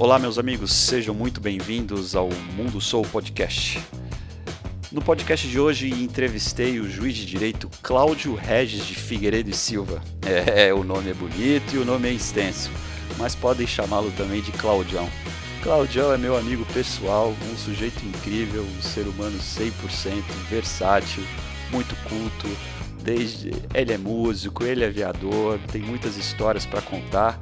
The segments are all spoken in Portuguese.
Olá, meus amigos, sejam muito bem-vindos ao Mundo Soul Podcast. No podcast de hoje entrevistei o juiz de direito Cláudio Regis de Figueiredo e Silva. É, o nome é bonito e o nome é extenso, mas podem chamá-lo também de Claudião. Claudião é meu amigo pessoal, um sujeito incrível, um ser humano 100% versátil, muito culto. Desde ele é músico, ele é aviador, tem muitas histórias para contar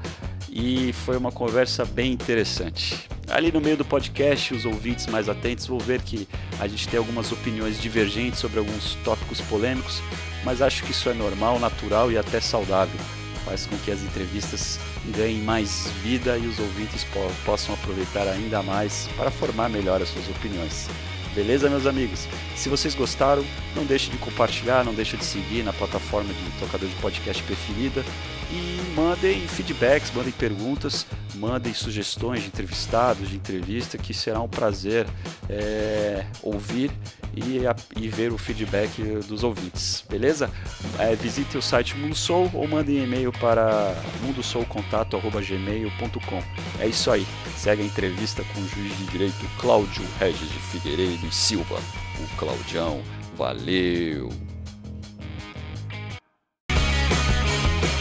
e foi uma conversa bem interessante. Ali no meio do podcast, os ouvintes mais atentos vão ver que a gente tem algumas opiniões divergentes sobre alguns tópicos polêmicos, mas acho que isso é normal, natural e até saudável. Faz com que as entrevistas ganhem mais vida e os ouvintes po possam aproveitar ainda mais para formar melhor as suas opiniões. Beleza, meus amigos? Se vocês gostaram, não deixe de compartilhar, não deixe de seguir na plataforma de tocador de podcast preferida e mandem feedbacks, mandem perguntas, mandem sugestões de entrevistados, de entrevista, que será um prazer é, ouvir e, e, ver o feedback dos ouvintes, beleza? É, visite o site Mundo Soul ou mandem e-mail para mundosoulcontato.gmail.com. É isso aí, segue a entrevista com o juiz de direito Cláudio Regis de Figueiredo e Silva, o Claudião. Valeu!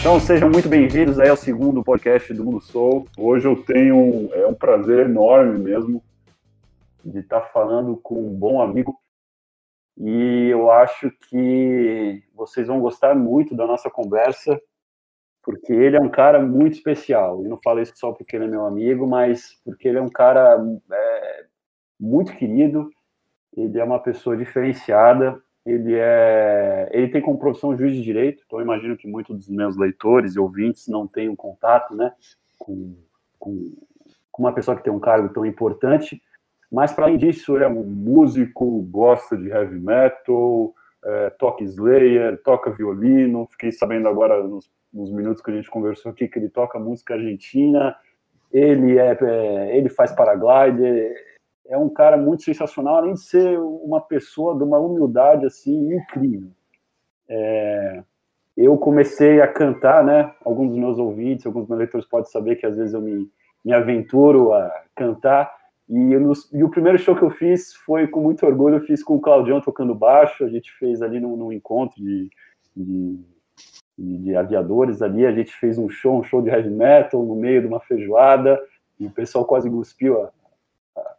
Então sejam muito bem-vindos aí ao segundo podcast do Mundo Soul. Hoje eu tenho é um prazer enorme mesmo de estar falando com um bom amigo e eu acho que vocês vão gostar muito da nossa conversa porque ele é um cara muito especial. E não falo isso só porque ele é meu amigo, mas porque ele é um cara é, muito querido. Ele é uma pessoa diferenciada ele é ele tem como profissão juiz de direito, então imagino que muitos dos meus leitores e ouvintes não tenham contato, né, com, com, com uma pessoa que tem um cargo tão importante, mas para além disso, ele é um músico, gosta de heavy metal, é, toca Slayer, toca violino, fiquei sabendo agora nos, nos, minutos que a gente conversou aqui que ele toca música argentina, ele é, é ele faz paraglider, é um cara muito sensacional, além de ser uma pessoa de uma humildade assim incrível. É, eu comecei a cantar, né? Alguns dos meus ouvintes, alguns dos meus leitores podem saber que às vezes eu me, me aventuro a cantar. E, e, o primeiro show que eu fiz foi com muito orgulho, eu fiz com o Claudião tocando baixo, a gente fez ali num, num encontro de, de, de, aviadores ali, a gente fez um show, um show de heavy metal no meio de uma feijoada, e o pessoal quase cuspiu a,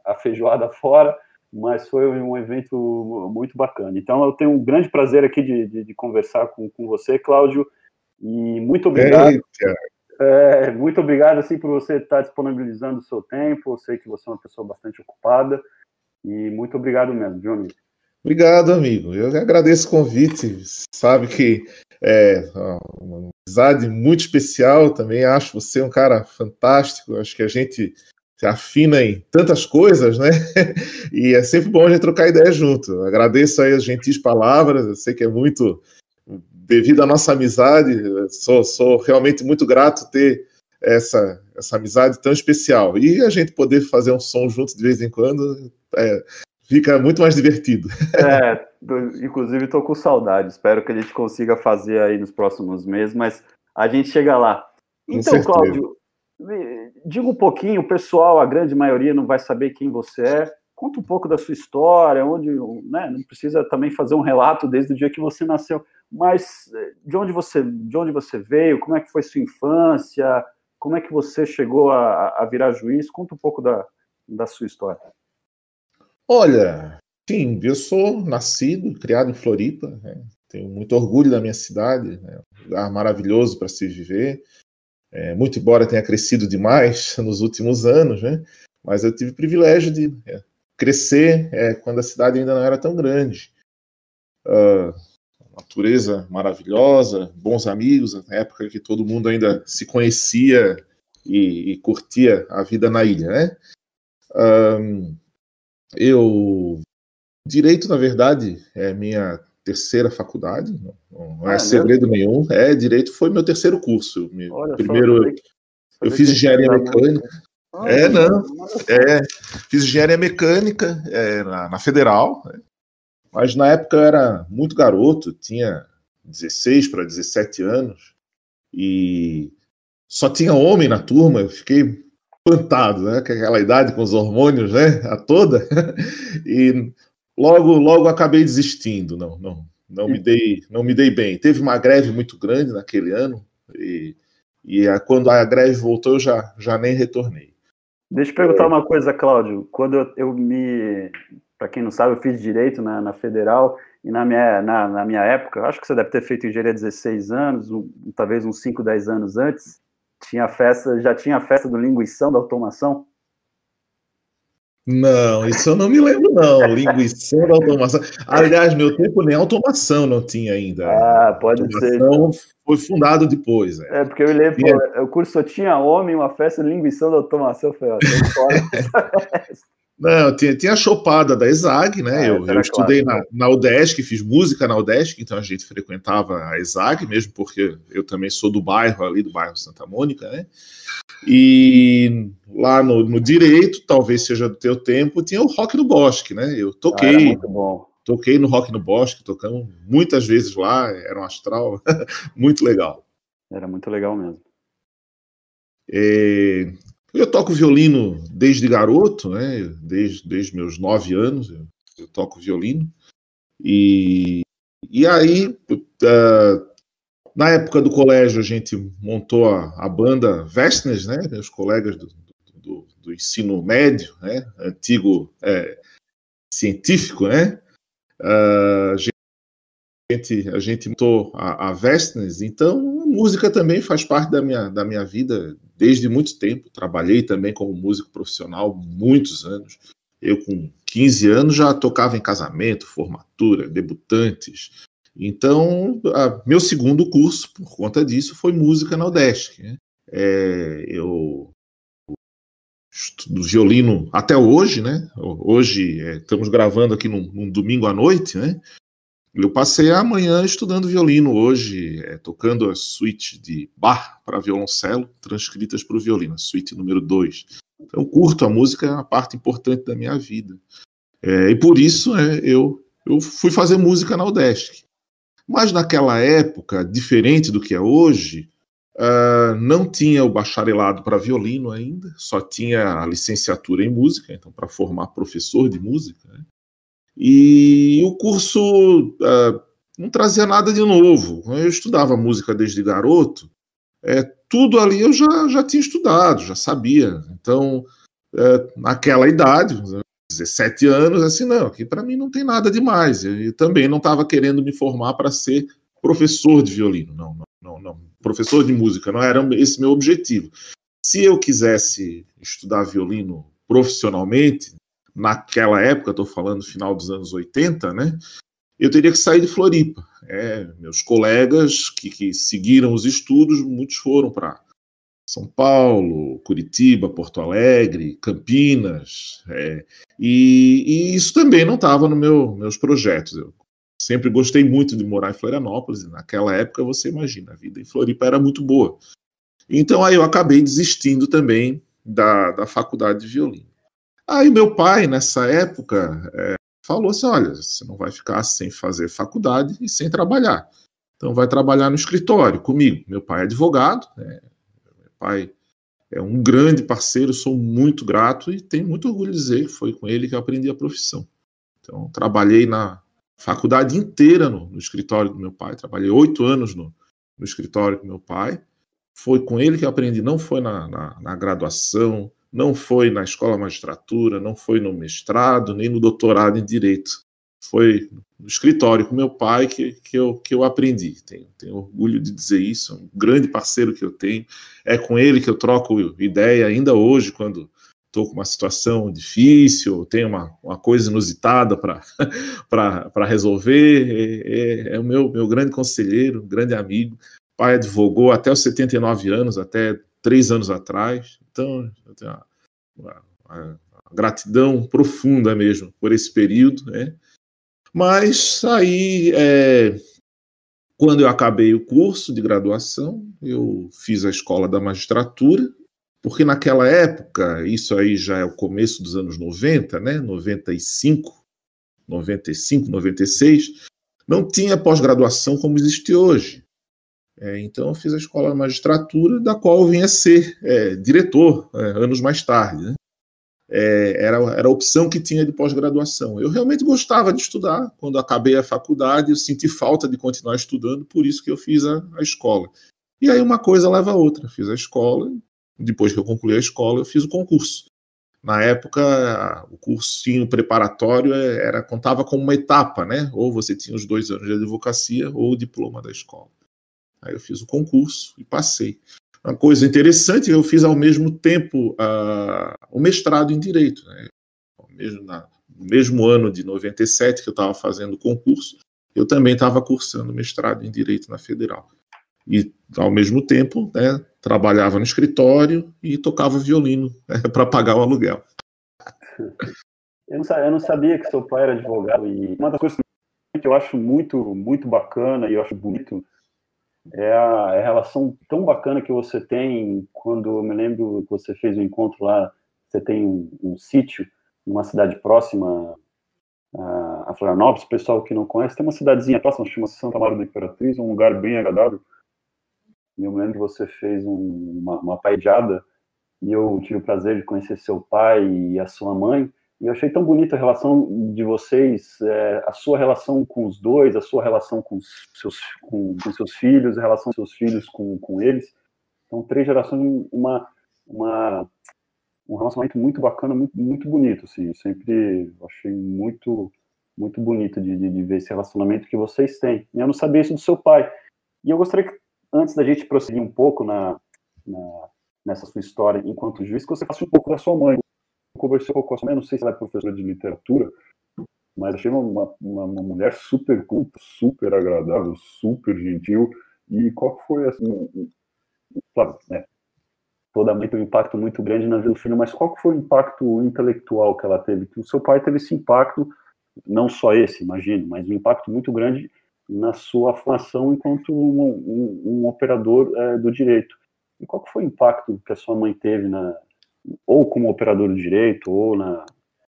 a feijoada fora, mas foi um evento muito bacana. Então, eu tenho um grande prazer aqui de, de, de conversar com, com você, Cláudio, e muito obrigado. É, muito obrigado assim por você estar disponibilizando o seu tempo. Eu sei que você é uma pessoa bastante ocupada e muito obrigado mesmo, Johnny. Obrigado, amigo. Eu agradeço o convite. Sabe que é uma amizade muito especial. Também acho você um cara fantástico. Acho que a gente se afina em tantas coisas, né? E é sempre bom a gente trocar ideia junto. Agradeço aí as gentis palavras, eu sei que é muito devido à nossa amizade, sou, sou realmente muito grato ter essa, essa amizade tão especial. E a gente poder fazer um som juntos de vez em quando é, fica muito mais divertido. É, inclusive estou com saudade, espero que a gente consiga fazer aí nos próximos meses, mas a gente chega lá. Então, Cláudio, diga um pouquinho, o pessoal, a grande maioria não vai saber quem você é. Conta um pouco da sua história, onde, né, não precisa também fazer um relato desde o dia que você nasceu, mas eh, de onde você, de onde você veio, como é que foi sua infância, como é que você chegou a, a virar juiz? Conta um pouco da, da sua história. Olha, sim, eu sou nascido, criado em Floripa, né? tenho muito orgulho da minha cidade, né? um lugar maravilhoso para se viver é, muito embora tenha crescido demais nos últimos anos, né? Mas eu tive o privilégio de é, crescer é, quando a cidade ainda não era tão grande. Uh, natureza maravilhosa, bons amigos, na época que todo mundo ainda se conhecia e, e curtia a vida na ilha, né? Um, eu direito, na verdade, é minha terceira faculdade, não, não é, é segredo nenhum. É, direito foi meu terceiro curso. Olha primeiro, só, eu fiz engenharia mecânica. Ah, é, não. É, fiz engenharia mecânica é, na, na, Federal, né? mas na época eu era muito garoto, tinha 16 para 17 anos, e só tinha homem na turma. Eu fiquei plantado, né? Aquela idade com os hormônios, né? A toda. E logo, logo acabei desistindo. Não, não, não me dei, não me dei bem. Teve uma greve muito grande naquele ano e, e a, quando a greve voltou eu já, já nem retornei. Deixa eu perguntar uma coisa, Cláudio. Quando eu, eu me, para quem não sabe, eu fiz direito na, na federal e na minha, na, na, minha época, acho que você deve ter feito engenharia há 16 anos, um, talvez uns 5, 10 anos antes, tinha festa, já tinha a festa do linguição da automação? Não, isso eu não me lembro, não. Linguição da automação. Aliás, meu tempo nem automação não tinha ainda. Ah, pode automação ser. Foi fundado depois. É, é porque eu lembro, é... o curso só tinha homem, uma festa de linguição da automação. Eu falei, ó, Não, tinha, tinha a chopada da ESAG, né? É, eu, eu estudei claro. na, na UDESC, fiz música na UDESC, então a gente frequentava a ESAG, mesmo porque eu também sou do bairro ali, do bairro Santa Mônica, né? E lá no, no direito, talvez seja do teu tempo, tinha o Rock no Bosque, né? Eu toquei. Ah. Toquei no Rock no Bosque, tocamos muitas vezes lá, era um astral muito legal. Era muito legal mesmo. É, eu toco violino desde garoto, né? Desde, desde meus nove anos eu, eu toco violino. E, e aí, uh, na época do colégio, a gente montou a, a banda Vestnes, né? Meus colegas do, do, do ensino médio, né? Antigo é, científico, né? Uh, a gente, a gente montou a, a Vestnes, então música também faz parte da minha, da minha vida desde muito tempo. Trabalhei também como músico profissional muitos anos. Eu, com 15 anos, já tocava em casamento, formatura, debutantes. Então, a, meu segundo curso, por conta disso, foi música na UDESC. Né? É, eu estudo violino até hoje, né? Hoje é, estamos gravando aqui num, num, domingo à noite, né? Eu passei a manhã estudando violino hoje, é, tocando a suíte de Bach para violoncelo, transcritas para o violino, a suíte número 2. Então, curto a música, é uma parte importante da minha vida. É, e por isso é, eu, eu fui fazer música na UDESC. Mas naquela época, diferente do que é hoje, uh, não tinha o bacharelado para violino ainda, só tinha a licenciatura em música, então para formar professor de música. Né? E o curso uh, não trazia nada de novo. Eu estudava música desde garoto, é, tudo ali eu já, já tinha estudado, já sabia. Então, é, naquela idade, 17 anos, assim, não, aqui para mim não tem nada demais. Eu também não estava querendo me formar para ser professor de violino, não, não, não, não, professor de música, não era esse meu objetivo. Se eu quisesse estudar violino profissionalmente, naquela época, estou falando final dos anos 80, né? Eu teria que sair de Floripa. É, meus colegas que, que seguiram os estudos, muitos foram para São Paulo, Curitiba, Porto Alegre, Campinas, é, e, e, isso também não estava nos meu, meus projetos. Eu sempre gostei muito de morar em Florianópolis, e naquela época você imagina, a vida em Floripa era muito boa. Então aí eu acabei desistindo também da, da faculdade de violino. Aí meu pai, nessa época, é, falou assim: olha, você não vai ficar sem fazer faculdade e sem trabalhar. Então vai trabalhar no escritório comigo. Meu pai é advogado, né? meu pai é um grande parceiro, sou muito grato e tenho muito orgulho de dizer que foi com ele que eu aprendi a profissão. Então trabalhei na faculdade inteira no, no escritório do meu pai, trabalhei oito anos no, no escritório do meu pai. Foi com ele que eu aprendi, não foi na, na, na graduação, não foi na escola magistratura, não foi no mestrado, nem no doutorado em direito. Foi no escritório com meu pai que, que, eu, que eu aprendi. Tenho, tenho orgulho de dizer isso, é um grande parceiro que eu tenho. É com ele que eu troco ideia ainda hoje, quando estou com uma situação difícil, tenho uma, uma coisa inusitada para resolver. É, é, é, o meu, meu grande conselheiro, grande amigo. Pai advogou até os 79 anos, até três anos atrás. Então, eu tenho uma, uma, uma gratidão profunda mesmo por esse período, né? Mas aí, é, quando eu acabei o curso de graduação, eu fiz a escola da magistratura, porque naquela época, isso aí já é o começo dos anos 90, né? 95, 95, 96, não tinha pós-graduação como existe hoje. É, então eu fiz a escola de magistratura, da qual eu vinha ser é, diretor é, anos mais tarde. Né? É, era, era a opção que tinha de pós-graduação. Eu realmente gostava de estudar. Quando acabei a faculdade, eu senti falta de continuar estudando, por isso que eu fiz a, a escola. E aí uma coisa leva a outra. Fiz a escola, depois que eu concluí a escola, eu fiz o concurso. Na época, o cursinho preparatório é, era contava como uma etapa, né? Ou você tinha os dois anos de advocacia ou o diploma da escola. Aí eu fiz o concurso e passei. Uma coisa interessante, eu fiz ao mesmo tempo uh, o mestrado em Direito. Né? Mesmo na, no mesmo ano de 97 que eu estava fazendo o concurso, eu também estava cursando mestrado em Direito na Federal. E, ao mesmo tempo, né, trabalhava no escritório e tocava violino né, para pagar o aluguel. Eu não, eu não, sabia que seu pai era advogado e uma das coisas que eu acho muito muito bacana e eu acho bonito é a, é a, relação tão bacana que você tem quando eu me lembro que você fez um encontro lá, você tem um, um sítio numa cidade próxima a, Florianópolis, pessoal que não conhece, tem uma cidadezinha próxima, chama Santa Maria da Imperatriz, um lugar bem agradável. E eu me lembro que você fez um, uma, uma e eu tive o prazer de conhecer seu pai e a sua mãe. Eu achei tão bonita a relação de vocês, é, a sua relação com os dois, a sua relação com seus, com, com seus filhos, a relação dos seus filhos com, com eles. Então, três gerações, uma, uma, um relacionamento muito bacana, muito, muito bonito. Assim. Eu sempre achei muito, muito bonito de, de, de, ver esse relacionamento que vocês têm. E eu não sabia isso do seu pai. E eu gostaria que, antes da gente prosseguir um pouco na, na nessa sua história enquanto juiz, que você faça um pouco da sua mãe conversei com a sua mãe, não sei se ela é professora de literatura, mas achei uma, uma, uma, mulher super culta, super agradável, super gentil. E qual foi, assim, claro, né, toda mãe tem um impacto muito grande na vida do filho, mas qual foi o impacto intelectual que ela teve? Que o seu pai teve esse impacto, não só esse, imagino, mas um impacto muito grande na sua formação enquanto um, um, um operador é, do direito. E qual foi o impacto que a sua mãe teve na, ou como operador de direito, ou na,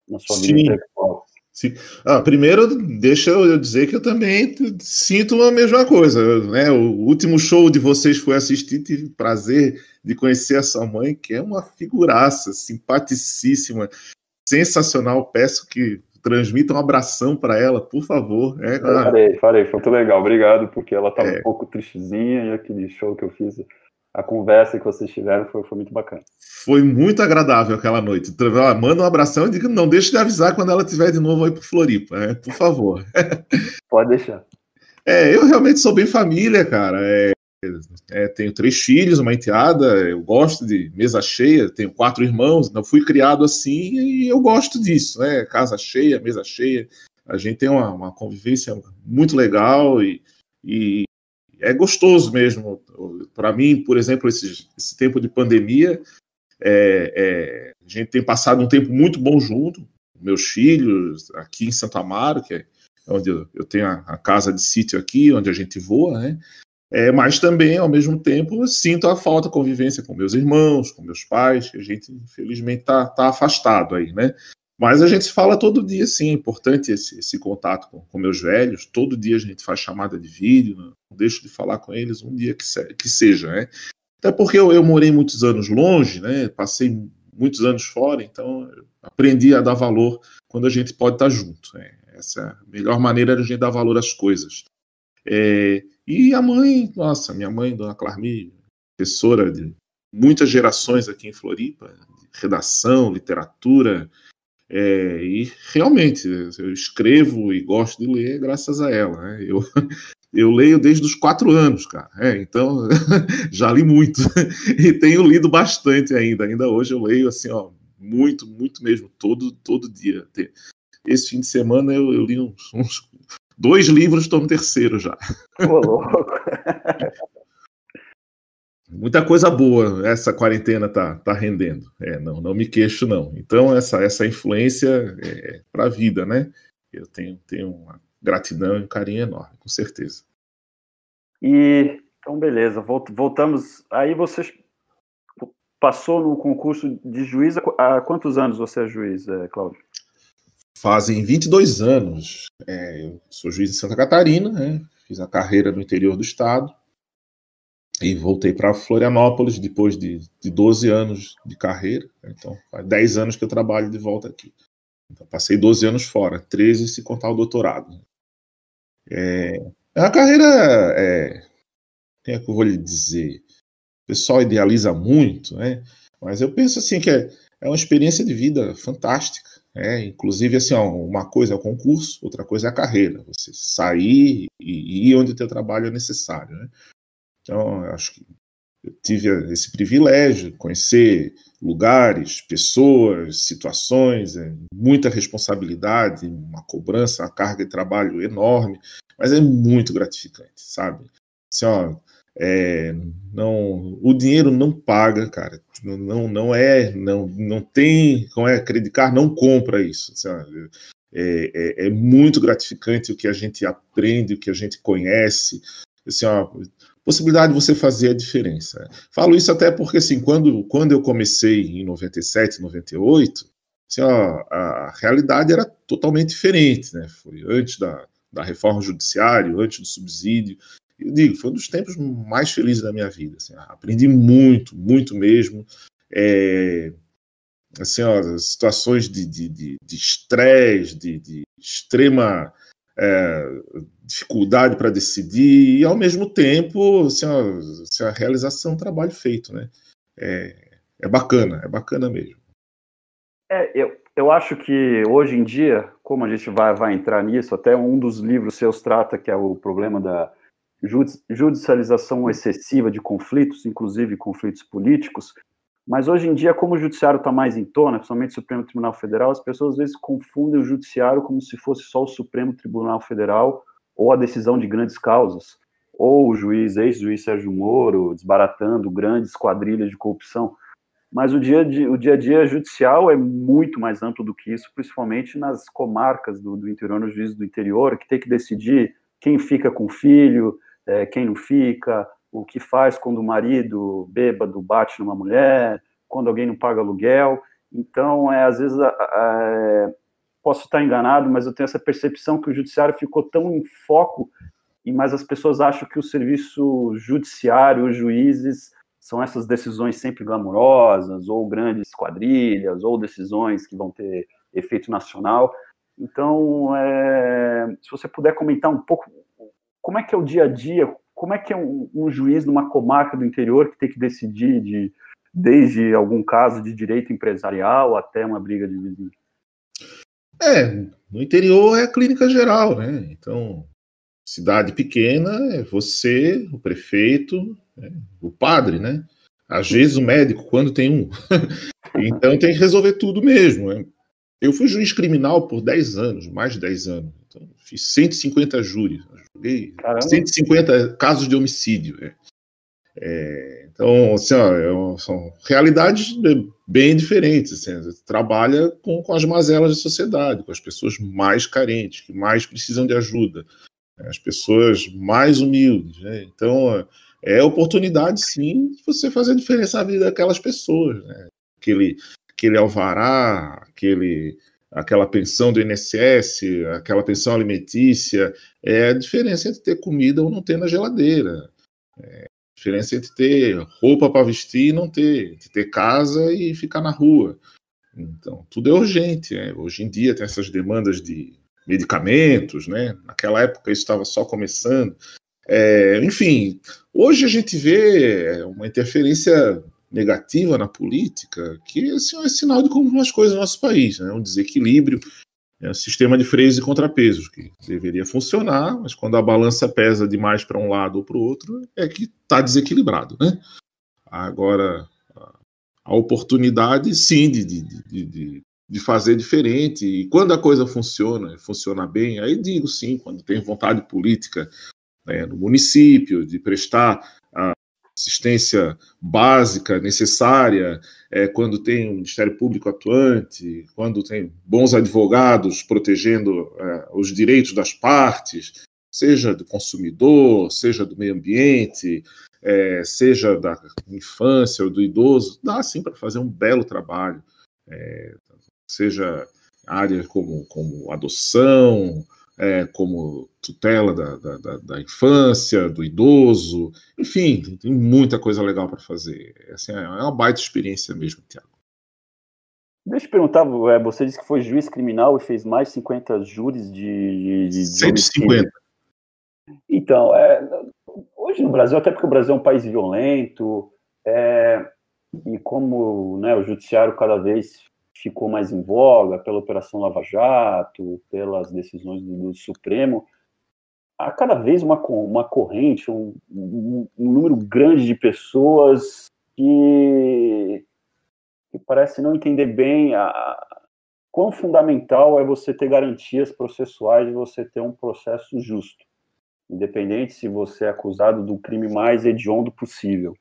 na sua vida intelectual? Sim. Ah, primeiro, deixa eu dizer que eu também sinto a mesma coisa. Né? O último show de vocês foi assistir, tive prazer de conhecer a sua mãe, que é uma figuraça, simpaticíssima, sensacional. Peço que transmita um abração para ela, por favor. É, farei, farei, foi muito legal. Obrigado, porque ela estava é. um pouco tristezinha e aquele show que eu fiz a conversa que vocês tiveram foi, foi muito bacana. Foi muito agradável aquela noite. Então, manda um abração e diga, não deixe de avisar quando ela estiver de novo aí para Floripa, né? por favor. Pode deixar. É, eu realmente sou bem família, cara. É, é, tenho três filhos, uma enteada, eu gosto de mesa cheia, tenho quatro irmãos, não fui criado assim e eu gosto disso, né? Casa cheia, mesa cheia. A gente tem uma, uma convivência muito legal e, e é gostoso mesmo. Para mim, por exemplo, esse, esse tempo de pandemia, é, é, a gente tem passado um tempo muito bom junto, meus filhos, aqui em Santa Amaro, que é onde eu, eu tenho a, a, casa de sítio aqui, onde a gente voa, né? É, mas também, ao mesmo tempo, sinto a falta de convivência com meus irmãos, com meus pais, que a gente, infelizmente, está tá afastado aí, né? Mas a gente se fala todo dia, sim. É importante esse, esse contato com, com, meus velhos. Todo dia a gente faz chamada de vídeo, não deixo de falar com eles um dia que, se, que seja, né? Até porque eu, eu, morei muitos anos longe, né? Passei muitos anos fora, então aprendi a dar valor quando a gente pode estar junto. Né? Essa é a melhor maneira de a gente dar valor às coisas. É, e a mãe, nossa, minha mãe, Dona Clarmi, professora de muitas gerações aqui em Floripa, redação, literatura, é, e realmente, eu escrevo e gosto de ler graças a ela. Né? Eu, eu leio desde os quatro anos, cara. É, então, já li muito. E tenho lido bastante ainda. Ainda hoje eu leio assim, ó, muito, muito mesmo, todo, todo dia. Esse fim de semana eu, eu li uns, uns dois livros, estou no terceiro já. Ô, louco. Muita coisa boa essa quarentena tá, tá rendendo. É, não, não me queixo não. Então essa essa influência é para a vida, né? Eu tenho tenho uma gratidão e um carinho enorme, com certeza. E então beleza, voltamos. Aí você passou no concurso de juiz há quantos anos você é juiz, é, Cláudio? Fazem 22 anos. É, eu sou juiz de Santa Catarina, né? fiz a carreira no interior do estado e voltei para Florianópolis depois de, de 12 anos de carreira. Então, faz 10 anos que eu trabalho de volta aqui. Então, passei 12 anos fora, 13 se contar o doutorado. É, é a carreira, é, é que eu vou lhe dizer? O pessoal idealiza muito, né? mas eu penso assim que é, é uma experiência de vida fantástica. É, inclusive, assim, ó, uma coisa é o concurso, outra coisa é a carreira. Você sair e ir onde o teu trabalho é necessário. Né? Então, acho que eu tive esse privilégio de conhecer lugares, pessoas, situações, é, muita responsabilidade, uma cobrança, uma carga de trabalho enorme, mas é muito gratificante, sabe? Assim, ó, é, não, o dinheiro não paga, cara. Não, não é, não, não tem, como é, acreditar, não compra isso. Assim, ó, é, é, é, muito gratificante o que a gente aprende, o que a gente conhece. Assim, ó, possibilidade de você fazer a diferença. Falo isso até porque, assim, quando, quando eu comecei em 97, 98, assim, ó, a realidade era totalmente diferente, né? Foi antes da, da reforma judiciária, antes do subsídio. Eu digo, foi um dos tempos mais felizes da minha vida. Assim, aprendi muito, muito mesmo. É, assim, ó, situações de estresse, de, de, de, extrema é, dificuldade para decidir e, ao mesmo tempo, assim, assim, a realização do trabalho feito, né? É, é bacana, é bacana mesmo. É, eu, eu acho que hoje em dia, como a gente vai, vai entrar nisso, até um dos livros seus trata que é o problema da judicialização excessiva de conflitos, inclusive conflitos políticos, mas hoje em dia, como o judiciário está mais em tona, principalmente o Supremo Tribunal Federal, as pessoas às vezes confundem o judiciário como se fosse só o Supremo Tribunal Federal ou a decisão de grandes causas, ou o juiz, ex-juiz Sérgio Moro, desbaratando grandes quadrilhas de corrupção. Mas o dia, o dia a dia judicial é muito mais amplo do que isso, principalmente nas comarcas do, do interior, nos juízes do interior, que tem que decidir quem fica com o filho, é, quem não fica, o que faz quando o marido bêbado bate numa mulher, quando alguém não paga aluguel. Então, é, às vezes, é, posso estar enganado, mas eu tenho essa percepção que o judiciário ficou tão em foco, e mas as pessoas acham que o serviço judiciário, os juízes, são essas decisões sempre glamurosas, ou grandes quadrilhas, ou decisões que vão ter efeito nacional. Então, é, se você puder comentar um pouco como é que é o dia a dia, como é que é um, um juiz numa comarca do interior que tem que decidir de, desde algum caso de direito empresarial até uma briga de vizinho? É, no interior é a clínica geral, né? Então, cidade pequena é você, o prefeito, né? o padre, né? Às vezes o médico, quando tem um. então tem que resolver tudo mesmo. Né? Eu fui juiz criminal por 10 anos, mais de 10 anos. Então, fiz 150 júris. Joguei 150 casos de homicídio. Né? É, então, assim, ó, é são realidades bem diferentes. Assim, você trabalha com, com as mazelas da sociedade, com as pessoas mais carentes, que mais precisam de ajuda, né? as pessoas mais humildes. Né? Então, é oportunidade, sim, de você fazer a diferença na vida daquelas pessoas. Né? Aquele, aquele alvará, aquele aquela pensão do INSS, aquela pensão alimentícia, é a diferença entre ter comida ou não ter na geladeira. É a diferença entre ter roupa para vestir e não ter, entre ter casa e ficar na rua. Então, tudo é urgente. Né? Hoje em dia tem essas demandas de medicamentos, né? Naquela época isso estava só começando. É, enfim, hoje a gente vê uma interferência negativa na política, que assim, é sinal de como as coisas no nosso país, né? um desequilíbrio, é um sistema de freios e contrapesos que deveria funcionar, mas quando a balança pesa demais para um lado ou para o outro, é que está desequilibrado. Né? Agora, a oportunidade, sim, de, de, de, de fazer diferente, e quando a coisa funciona, funciona bem, aí digo sim, quando tem vontade política né, no município, de prestar assistência básica necessária, é, quando tem um Ministério Público atuante, quando tem bons advogados protegendo é, os direitos das partes, seja do consumidor, seja do meio ambiente, é, seja da infância ou do idoso, dá sim para fazer um belo trabalho, é, seja áreas como, como adoção, é, como tutela da, da, da, infância, do idoso, enfim, tem muita coisa legal para fazer. Assim, é uma baita experiência mesmo, Tiago. Deixa eu perguntar, é, você disse que foi juiz criminal e fez mais 50 júris de. de 150. Então, é, hoje no Brasil, até porque o Brasil é um país violento, é, e como né, o judiciário cada vez ficou mais em voga pela Operação Lava Jato, pelas decisões do, do Supremo, há cada vez uma, uma corrente, um, um, um número grande de pessoas que, que parece não entender bem a, quão fundamental é você ter garantias processuais e você ter um processo justo, independente se você é acusado do crime mais hediondo possível.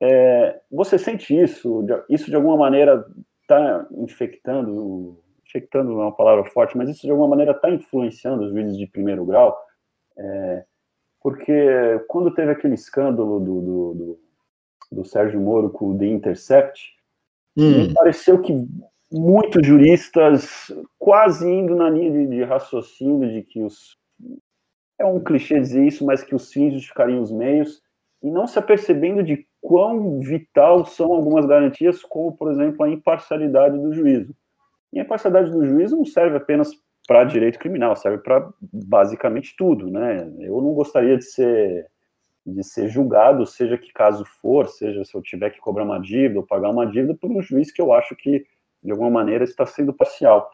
É, você sente isso? Isso de alguma maneira está infectando, infectando é uma palavra forte, mas isso de alguma maneira está influenciando os juízes de primeiro grau, é, porque quando teve aquele escândalo do, do, do, do Sérgio Moro com o The Intercept, hum. me pareceu que muitos juristas quase indo na linha de, de raciocínio de que os é um clichê dizer isso, mas que os fins justificariam os meios, e não se apercebendo de quão vital são algumas garantias, como, por exemplo, a imparcialidade do juízo. E a imparcialidade do juízo não serve apenas para direito criminal, serve para basicamente tudo, né? Eu não gostaria de ser de ser julgado, seja que caso for, seja se eu tiver que cobrar uma dívida ou pagar uma dívida por um juiz que eu acho que de alguma maneira está sendo parcial.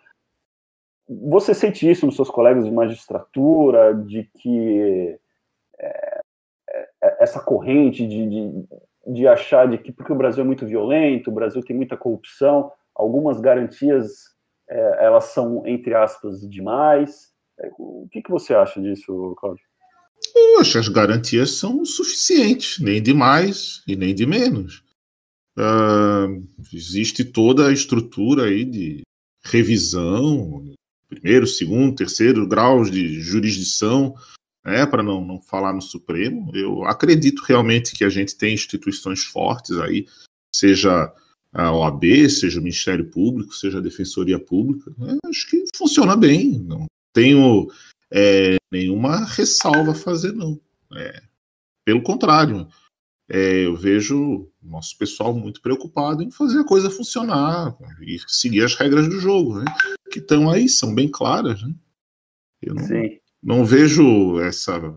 Você sente isso nos seus colegas de magistratura, de que é, é, essa corrente de, de, de achar de que porque o Brasil é muito violento, o Brasil tem muita corrupção, algumas garantias é, elas são entre aspas demais. É, o que, que você acha disso, Cláudio? Que as garantias são suficientes, nem de mais e nem de menos. Uh, existe toda a estrutura aí de revisão, primeiro, segundo, terceiro graus de jurisdição né, para não, não falar no Supremo. Eu acredito realmente que a gente tem instituições fortes aí, seja a OAB, seja o Ministério Público, seja a Defensoria Pública. Né, acho que funciona bem. Não tenho é, nenhuma ressalva a fazer, não. É, pelo contrário, é, eu vejo nosso pessoal muito preocupado em fazer a coisa funcionar e seguir as regras do jogo, né, que estão aí, são bem claras. Né? Eu não, Sim não vejo essa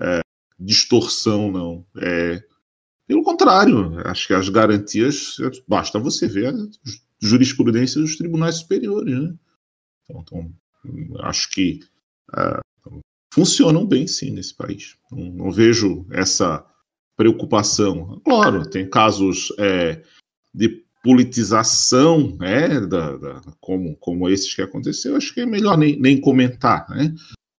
é, distorção, não. É, pelo contrário, acho que as garantias, basta você ver a jurisprudência dos tribunais superiores. Né? Então, então acho que é, funcionam bem, sim, nesse país. Não, não, vejo essa preocupação. Claro, tem casos é, de politização, né, da, da, como, como esses que aconteceu, acho que é melhor nem, nem comentar, né?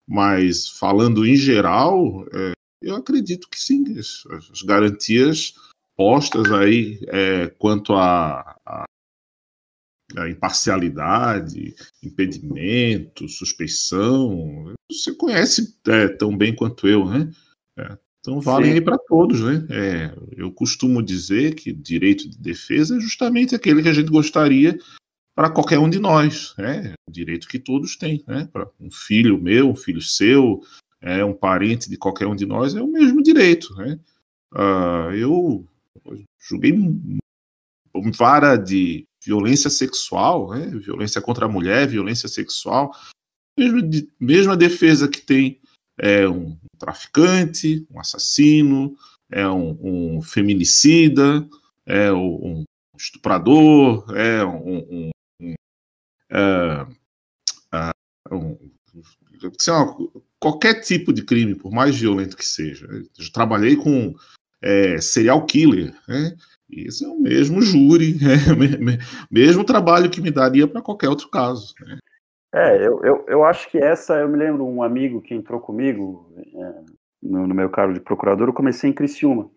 Mas falando em geral, é, eu acredito que sim, as, as garantias postas aí é, quanto a, a, a, imparcialidade, impedimento, suspeição, você conhece é, tão bem quanto eu, né? É, então valem sim. aí para todos, né? É, eu costumo dizer que direito de defesa é justamente aquele que a gente gostaria para qualquer um de nós, né? Direito que todos têm, né? Para um filho meu, um filho seu, é um parente de qualquer um de nós é o mesmo direito, né? Uh, eu julguei vara de violência sexual, né? Violência contra a mulher, violência sexual, mesmo, de, mesma defesa que tem é um traficante, um assassino, é um, um feminicida, é um estuprador, é um, um, uh, um, qualquer tipo de crime, por mais violento que seja. Eu trabalhei com é, serial killer, né? Esse é o mesmo júri, é, mesmo trabalho que me daria para qualquer outro caso. Né? É, eu, eu, eu acho que essa, eu me lembro um amigo que entrou comigo é, no, no, meu cargo de procurador, eu comecei em Criciúma.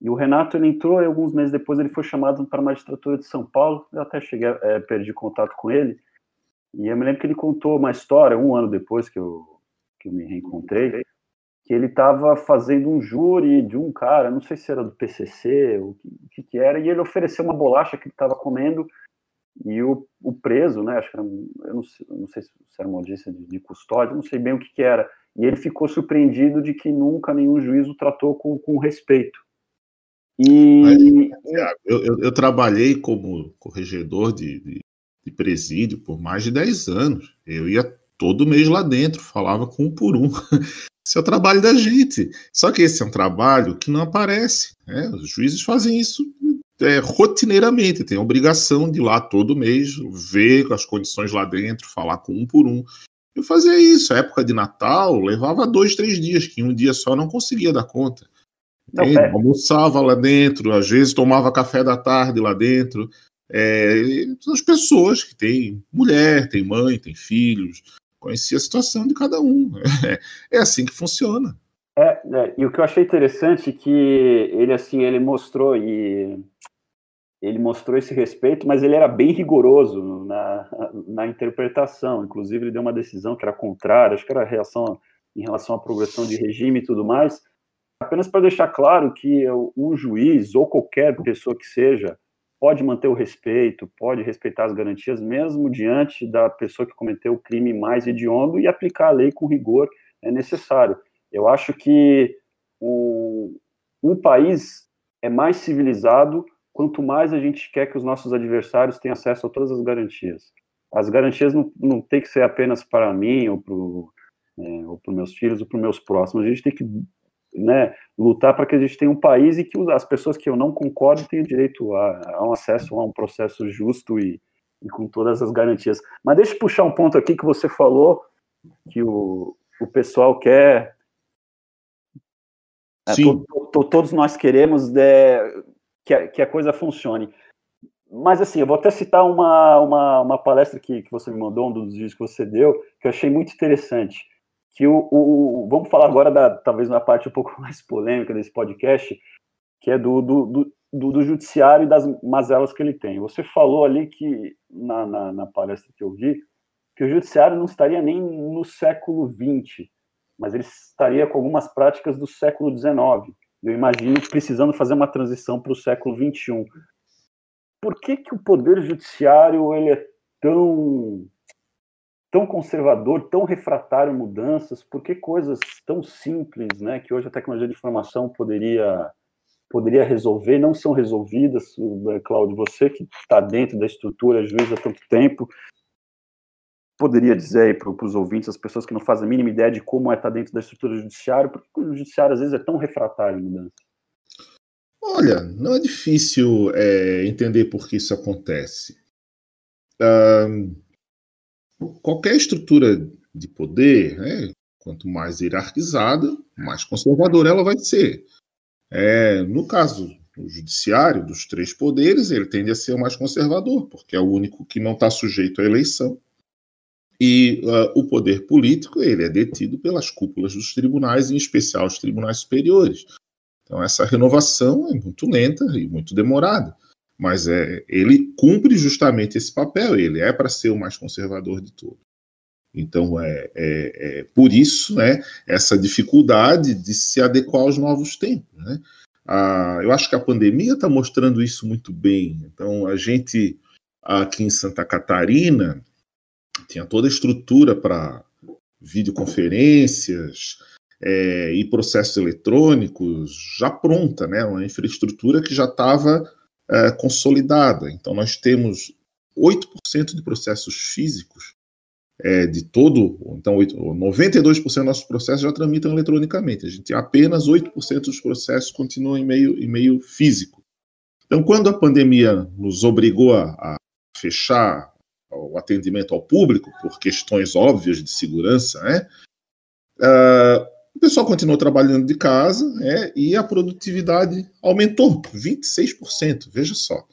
E o Renato, ele entrou e alguns meses depois ele foi chamado para a magistratura de São Paulo, eu até cheguei, é, perdi contato com ele, e eu me lembro que ele contou uma história, um ano depois que eu, que eu me reencontrei, que ele estava fazendo um júri de um cara, não sei se era do PCC, o que, que, era, e ele ofereceu uma bolacha que ele estava comendo, e o, o preso, né, acho que era, eu não, eu não sei se era uma audiência de, de custódia, não sei bem o que, que, era, e ele ficou surpreendido de que nunca nenhum juiz o tratou com, com respeito. E... Mas, eu, eu, eu, trabalhei como corregedor de, de, de, presídio por mais de 10 anos. Eu ia todo mês lá dentro, falava com um por um. Esse é o trabalho da gente. Só que esse é um trabalho que não aparece. Né? Os juízes fazem isso é, rotineiramente, tem a obrigação de ir lá todo mês, ver as condições lá dentro, falar com um por um. Eu fazia isso, a época de Natal levava dois, três dias, que um dia só não conseguia dar conta. É. Almoçava lá dentro, às vezes tomava café da tarde lá dentro. É, as pessoas que têm mulher, têm mãe, têm filhos, conhecia a situação de cada um. É, é assim que funciona. É, é, e o que eu achei interessante é que ele assim ele mostrou e ele mostrou esse respeito, mas ele era bem rigoroso na, na interpretação. Inclusive, ele deu uma decisão que era contrária, acho que era reação em relação à progressão de regime e tudo mais. Apenas para deixar claro que um juiz ou qualquer pessoa que seja pode manter o respeito, pode respeitar as garantias, mesmo diante da pessoa que cometeu o crime mais hediondo e aplicar a lei com rigor é necessário. Eu acho que o, um país é mais civilizado quanto mais a gente quer que os nossos adversários tenham acesso a todas as garantias. As garantias não, não tem que ser apenas para mim ou para é, meus filhos ou para meus próximos. A gente tem que né, lutar para que a gente tenha um país e que as pessoas que eu não concordo tenham direito a, a um acesso a um processo justo e, e, com todas as garantias. Mas deixa eu puxar um ponto aqui que você falou que o, o pessoal quer. É, to, to, todos nós queremos é, que a, que a coisa funcione. Mas, assim, eu vou até citar uma, uma, uma palestra que, que você me mandou, um dos vídeos que você deu, que eu achei muito interessante. Que o, o vamos falar agora, da, talvez, na parte um pouco mais polêmica desse podcast, que é do, do, do, do, judiciário e das mazelas que ele tem. Você falou ali que, na, na, na palestra que eu vi, que o judiciário não estaria nem no século XX, mas ele estaria com algumas práticas do século XIX eu imagino precisando fazer uma transição para o século XXI. Por que, que o poder judiciário ele é tão tão conservador, tão refratário a mudanças? Por que coisas tão simples, né, que hoje a tecnologia de informação poderia poderia resolver, não são resolvidas? Cláudio, você que está dentro da estrutura juiz há tanto tempo, poderia dizer para os ouvintes, as pessoas que não fazem a mínima ideia de como é estar tá dentro da estrutura judiciária, porque o judiciário às vezes é tão refratário mudança? Olha, não é difícil é, entender por que isso acontece. Um, qualquer estrutura de poder, né, quanto mais hierarquizada, mais conservadora ela vai ser. É, no caso do judiciário, dos três poderes, ele tende a ser o mais conservador, porque é o único que não está sujeito à eleição e uh, o poder político ele é detido pelas cúpulas dos tribunais, em especial os tribunais superiores. Então essa renovação é muito lenta e muito demorada, mas é, ele cumpre justamente esse papel. Ele é para ser o mais conservador de todos. Então é, é, é, por isso né, essa dificuldade de se adequar aos novos tempos. Né? Ah, eu acho que a pandemia está mostrando isso muito bem. Então a gente aqui em Santa Catarina tinha toda a estrutura para videoconferências é, e processos eletrônicos já pronta, né? Uma infraestrutura que já estava é, consolidada. Então nós temos 8% de processos físicos é, de todo, então 8, 92% dos nossos processos já tramitam eletronicamente. A gente apenas 8% dos processos continuam em meio, em meio físico. Então, quando a pandemia nos obrigou a, a fechar o atendimento ao público, por questões óbvias de segurança, né? Uh, o pessoal continuou trabalhando de casa né, e a produtividade aumentou 26%, veja só.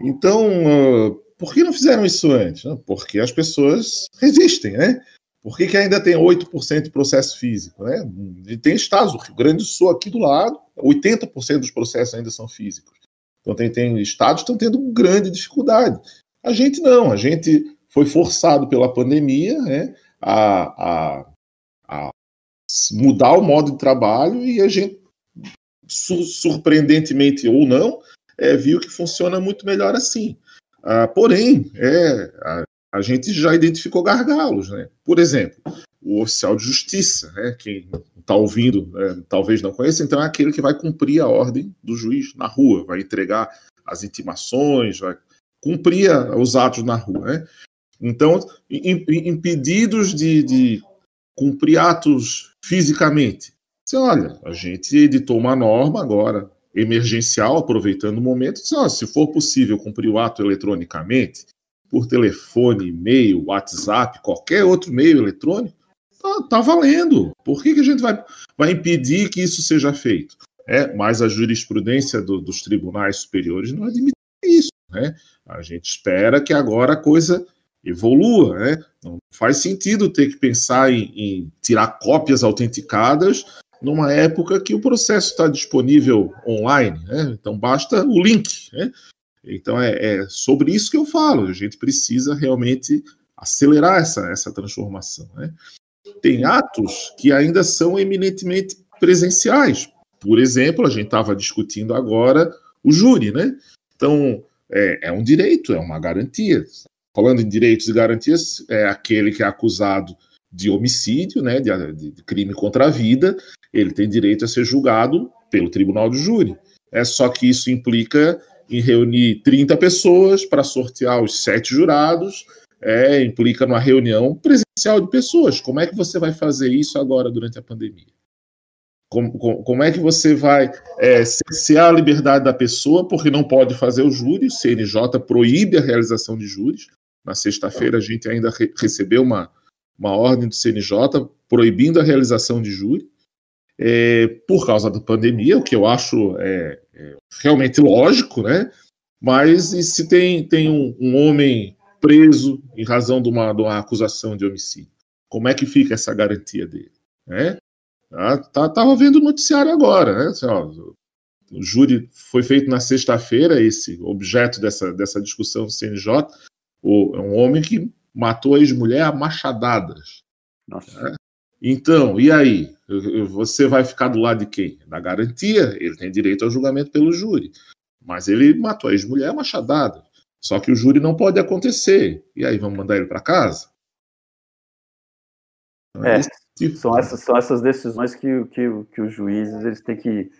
Então, uh, por que não fizeram isso antes? Porque as pessoas resistem, né? Por que, que ainda tem 8% de processo físico? Né? E tem estados, o Rio Grande do Sul aqui do lado, 80% dos processos ainda são físicos. Então tem, tem estados que estão tendo grande dificuldade. A gente não, a gente foi forçado pela pandemia né, a, a, a mudar o modo de trabalho e a gente, surpreendentemente ou não, é, viu que funciona muito melhor assim. Ah, porém, é, a, a, gente já identificou gargalos. Né? Por exemplo, o oficial de justiça, né? quem está ouvindo é, talvez não conheça, então é aquele que vai cumprir a ordem do juiz na rua, vai entregar as intimações, vai cumprir os atos na rua. Né? Então, impedidos de, de cumprir atos fisicamente. Você olha, a gente editou uma norma agora emergencial, aproveitando o momento, disse, se for possível cumprir o ato eletronicamente, por telefone, e-mail, WhatsApp, qualquer outro meio eletrônico, tá, tá valendo. Por que, que a gente vai, vai impedir que isso seja feito? É, mas a jurisprudência do, dos tribunais superiores não admite isso. Né? A gente espera que agora a coisa evolua. Né? Não faz sentido ter que pensar em, em tirar cópias autenticadas numa época que o processo está disponível online, né? então basta o link. Né? Então é, é, sobre isso que eu falo, a gente precisa realmente acelerar essa, essa transformação. Né? Tem atos que ainda são eminentemente presenciais. Por exemplo, a gente estava discutindo agora o júri, né? Então, é, é, um direito, é uma garantia. Falando em direitos e garantias, é aquele que é acusado de homicídio, né, de, de crime contra a vida, ele tem direito a ser julgado pelo tribunal de júri. É só que isso implica em reunir 30 pessoas para sortear os sete jurados, é, implica numa reunião presencial de pessoas. Como é que você vai fazer isso agora durante a pandemia? Como, como, é que você vai é, cercear a liberdade da pessoa, porque não pode fazer o júri, o CNJ proíbe a realização de júris. Na sexta-feira a gente ainda re recebeu uma, uma ordem do CNJ proibindo a realização de júri é, por causa da pandemia, o que eu acho é, é, realmente lógico, né? Mas e se tem, tem um, um, homem preso em razão de uma, de uma acusação de homicídio? Como é que fica essa garantia dele? Né? Tá, tava vendo o noticiário agora, né? Assim, ó, o júri foi feito na sexta-feira, esse objeto dessa, dessa discussão do CNJ, o, é um homem que matou a ex-mulher a machadadas. Nossa. Né? Então, e aí? Você vai ficar do lado de quem? Da garantia, ele tem direito ao julgamento pelo júri. Mas ele matou a ex-mulher machadada. Só que o júri não pode acontecer. E aí, vamos mandar ele para casa? É, tipo. São, essas, são essas decisões que, que, que os juízes eles têm que,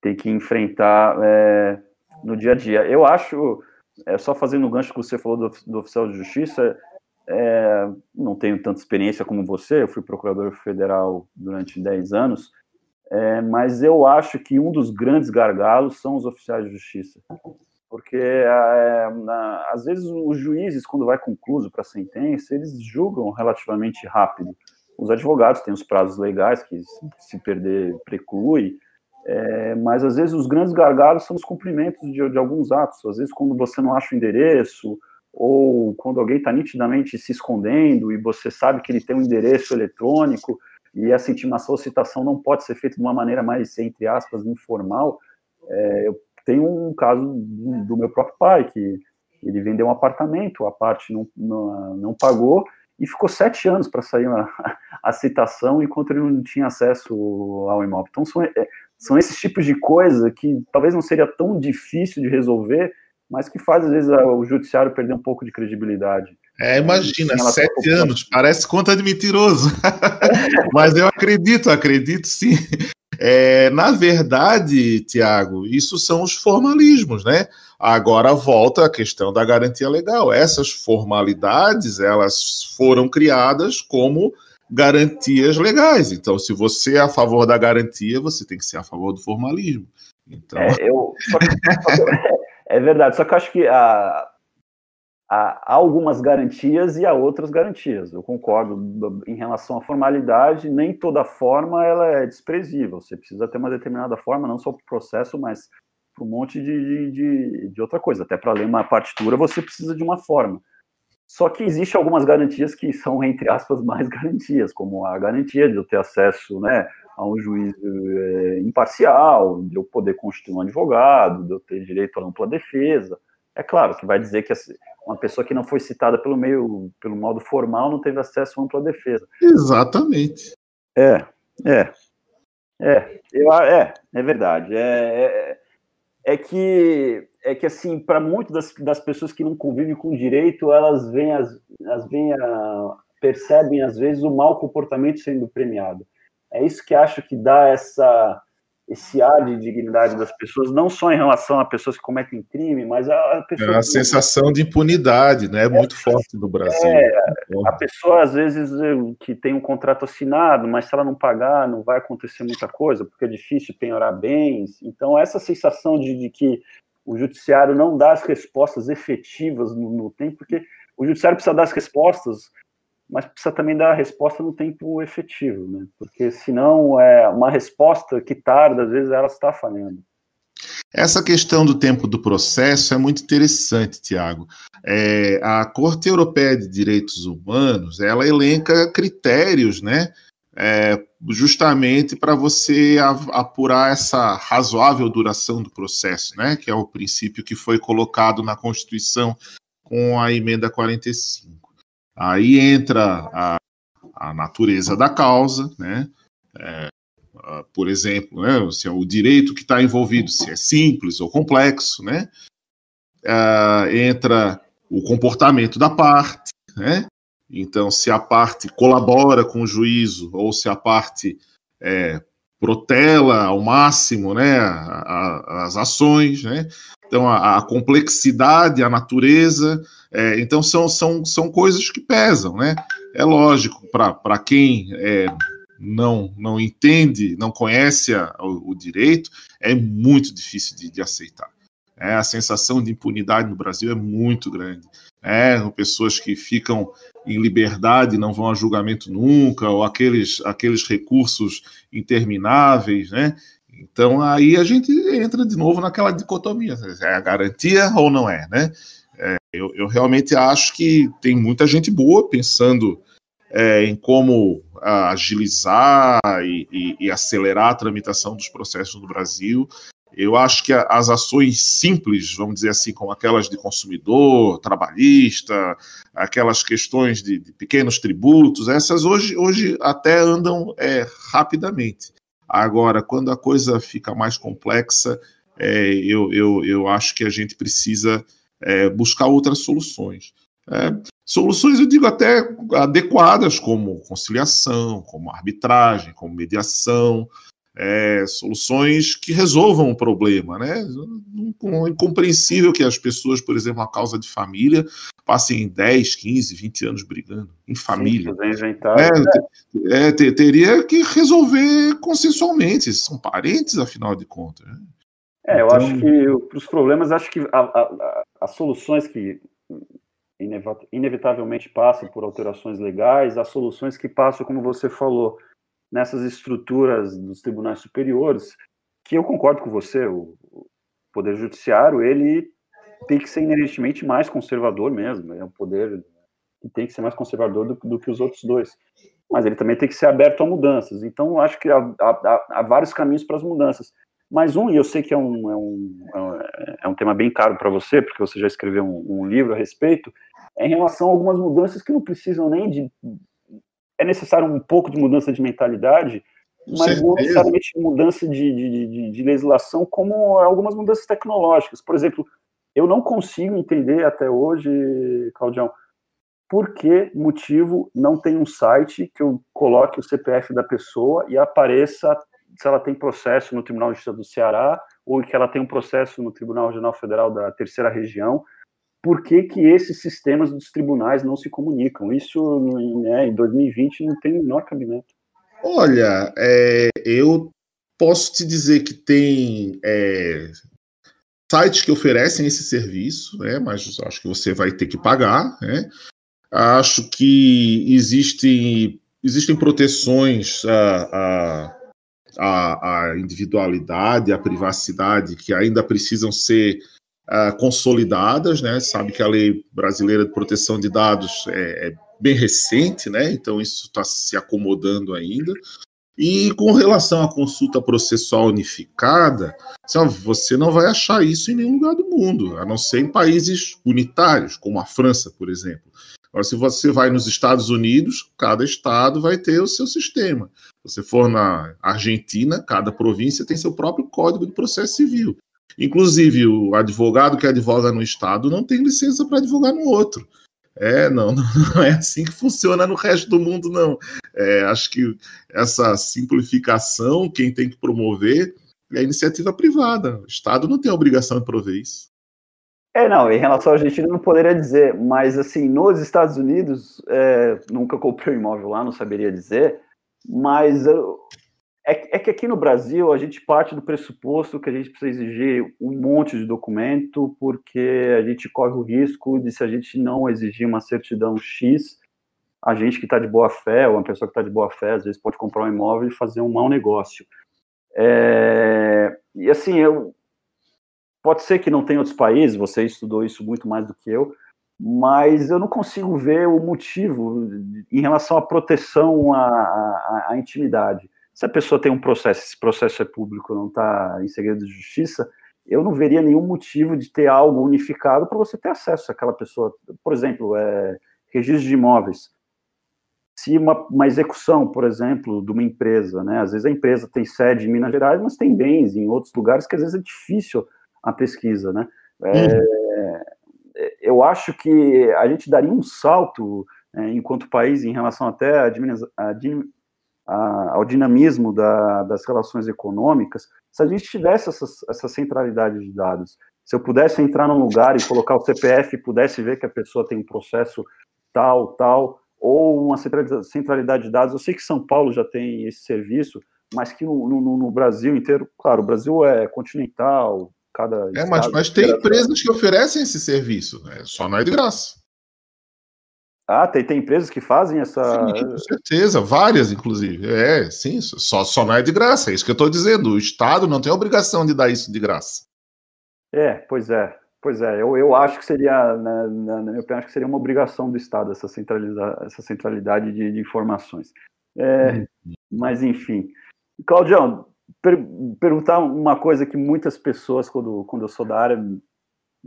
têm que enfrentar é, no dia a dia. Eu acho, é, só fazendo o gancho que você falou do, do oficial de justiça, é, não tenho tanta experiência como você, eu fui procurador federal durante 10 anos, é, mas eu acho que um dos grandes gargalos são os oficiais de justiça. Porque, é, na, às vezes, os juízes, quando vai concluso para a sentença, eles julgam relativamente rápido. Os advogados têm os prazos legais, que se perder, preclui, é, mas às vezes os grandes gargalos são os cumprimentos de, de alguns atos. Às vezes, quando você não acha o endereço, ou quando alguém está nitidamente se escondendo e você sabe que ele tem um endereço eletrônico e essa intimação ou citação não pode ser feita de uma maneira mais, entre aspas, informal. É, eu tenho um caso do meu próprio pai, que ele vendeu um apartamento, a parte não, não, não pagou e ficou sete anos para sair a, a, citação enquanto ele não tinha acesso ao imóvel. Então, são, é, são esses tipos de coisa que talvez não seria tão difícil de resolver mas que faz, às vezes, o judiciário perder um pouco de credibilidade. É, imagina, sete anos, parece conta de mentiroso. mas eu acredito, acredito sim. É, na verdade, Tiago, isso são os formalismos, né? Agora volta a questão da garantia legal. Essas formalidades, elas foram criadas como garantias legais. Então, se você é a favor da garantia, você tem que ser a favor do formalismo. Então... É, eu, É verdade, só que eu acho que há, há, algumas garantias e há outras garantias. Eu concordo em relação à formalidade, nem toda forma ela é desprezível. Você precisa ter uma determinada forma, não só para o processo, mas para um monte de, de, de outra coisa. Até para ler uma partitura você precisa de uma forma. Só que existe algumas garantias que são, entre aspas, mais garantias, como a garantia de eu ter acesso né, a um juiz é, imparcial, de eu poder constituir um advogado, de eu ter direito à ampla defesa. É claro que vai dizer que uma pessoa que não foi citada pelo meio, pelo modo formal, não teve acesso à ampla defesa. Exatamente. É, é, é, eu, é, é verdade. É, é, é que é que assim para muitas das, das, pessoas que não convivem com o direito elas veem as, as veem a, percebem às vezes o mau comportamento sendo premiado é isso que acho que dá essa esse ar de dignidade das pessoas, não só em relação a pessoas que cometem crime, mas a, pessoa. É a sensação de impunidade, né? É muito forte no Brasil. É, a pessoa, às vezes, que tem um contrato assinado, mas se ela não pagar, não vai acontecer muita coisa, porque é difícil penhorar bens. Então, essa sensação de, de que o judiciário não dá as respostas efetivas no, no tempo, porque o judiciário precisa dar as respostas mas precisa também dar a resposta no tempo efetivo, né? Porque senão é uma resposta que tarda, às vezes ela está falhando. Essa questão do tempo do processo é muito interessante, Tiago. É, a Corte Europeia de Direitos Humanos ela elenca critérios, né, é, justamente para você apurar essa razoável duração do processo, né, que é o princípio que foi colocado na Constituição com a emenda 45. Aí entra a, a natureza da causa, né? É, por exemplo, né, se é o direito que está envolvido, se é simples ou complexo, né? É, entra o comportamento da parte, né? Então, se a parte colabora com o juízo ou se a parte é, protela ao máximo né, a, a, as ações, né? Então, a, a complexidade, a natureza, é, então são, são, são coisas que pesam, né? É lógico, para quem é, não, não entende, não conhece a, o, o, direito, é muito difícil de, de aceitar. É, a sensação de impunidade no Brasil é muito grande. É, pessoas que ficam em liberdade não vão a julgamento nunca, ou aqueles, aqueles recursos intermináveis, né? Então aí a gente entra de novo naquela dicotomia: é a garantia ou não é, né? Eu, eu, realmente acho que tem muita gente boa pensando é, em como agilizar e, e, e, acelerar a tramitação dos processos no Brasil. Eu acho que as ações simples, vamos dizer assim, como aquelas de consumidor, trabalhista, aquelas questões de, de pequenos tributos, essas hoje, hoje até andam é, rapidamente. Agora, quando a coisa fica mais complexa, é, eu, eu, eu acho que a gente precisa é, buscar outras soluções. É, soluções, eu digo até adequadas, como conciliação, como arbitragem, como mediação, é, soluções que resolvam o problema. Né? É incompreensível que as pessoas, por exemplo, a causa de família, passem 10, 15, 20 anos brigando em família. Sim, é, é, teria que resolver consensualmente, são parentes, afinal de contas. Né? É, eu então... acho que para os problemas, acho que a, a, as soluções que inevitavelmente passam por alterações legais, as soluções que passam, como você falou, nessas estruturas dos tribunais superiores, que eu concordo com você, o poder judiciário, ele tem que ser inerentemente mais conservador mesmo, é um poder que tem que ser mais conservador do, do que os outros dois, mas ele também tem que ser aberto a mudanças, então acho que há, há, há vários caminhos para as mudanças, mais um, e eu sei que é um, é um, é um tema bem caro para você, porque você já escreveu um, um, livro a respeito, é em relação a algumas mudanças que não precisam nem de. É necessário um pouco de mudança de mentalidade, mas não necessariamente mudança de, de, de, de, legislação, como algumas mudanças tecnológicas. Por exemplo, eu não consigo entender até hoje, Claudião, por que motivo não tem um site que eu coloque o CPF da pessoa e apareça se ela tem processo no Tribunal de Justiça do Ceará ou que ela tem um processo no Tribunal Regional Federal da Terceira Região, por que, que esses sistemas dos tribunais não se comunicam? Isso, né, em 2020, não tem o menor cabimento. Olha, é, eu posso te dizer que tem é, sites que oferecem esse serviço, né, mas acho que você vai ter que pagar. Né? Acho que existem, existem proteções a, a, a individualidade, a privacidade, que ainda precisam ser uh, consolidadas, né? Sabe que a lei brasileira de proteção de dados é, é bem recente, né? Então isso está se acomodando ainda. E com relação à consulta processual unificada, você não vai achar isso em nenhum lugar do mundo, a não ser em países unitários, como a França, por exemplo. Agora, se você vai nos Estados Unidos, cada estado vai ter o seu sistema. Se você for na Argentina, cada província tem seu próprio código de processo civil. Inclusive, o advogado que advoga no Estado não tem licença para advogar no outro. É, não, não é assim que funciona no resto do mundo, não. É, acho que essa simplificação, quem tem que promover é a iniciativa privada. O Estado não tem a obrigação de prover isso. É, não, em relação à Argentina não poderia dizer, mas assim, nos Estados Unidos, é, nunca comprei um imóvel lá, não saberia dizer, mas é, é, que aqui no Brasil a gente parte do pressuposto que a gente precisa exigir um monte de documento, porque a gente corre o risco de, se a gente não exigir uma certidão X, a gente que está de boa fé, ou uma pessoa que está de boa fé, às vezes pode comprar um imóvel e fazer um mau negócio. É, e assim, eu, pode ser que não tenha outros países, você estudou isso muito mais do que eu, mas eu não consigo ver o motivo em relação à proteção à, à, à intimidade se a pessoa tem um processo, esse processo é público, não está em segredo de justiça, eu não veria nenhum motivo de ter algo unificado para você ter acesso àquela pessoa. Por exemplo, é, registro de imóveis. Se uma, uma, execução, por exemplo, de uma empresa, né? Às vezes a empresa tem sede em Minas Gerais, mas tem bens em outros lugares que às vezes é difícil a pesquisa, né? É, uhum. Eu acho que a gente daria um salto é, enquanto país em relação até a, a a, ao dinamismo da, das relações econômicas, se a gente tivesse essa, essa centralidade de dados, se eu pudesse entrar num lugar e colocar o CPF e pudesse ver que a pessoa tem um processo tal, tal, ou uma centralidade de dados, eu sei que São Paulo já tem esse serviço, mas que no, no, no Brasil inteiro, claro, o Brasil é continental, cada. É, mas, mas tem empresas que oferecem esse serviço, né? só não é de graça. Ah, tem, tem empresas que fazem essa. Sim, com certeza, várias, inclusive. É, sim, só, só não é de graça, é isso que eu estou dizendo. O Estado não tem obrigação de dar isso de graça. É, pois é. Pois é, eu, eu acho que seria, na, na, na minha opinião, acho que seria uma obrigação do Estado essa, centraliza, essa centralidade de, de informações. É, uhum. Mas, enfim. Claudião, per, perguntar uma coisa que muitas pessoas, quando, quando eu sou da área,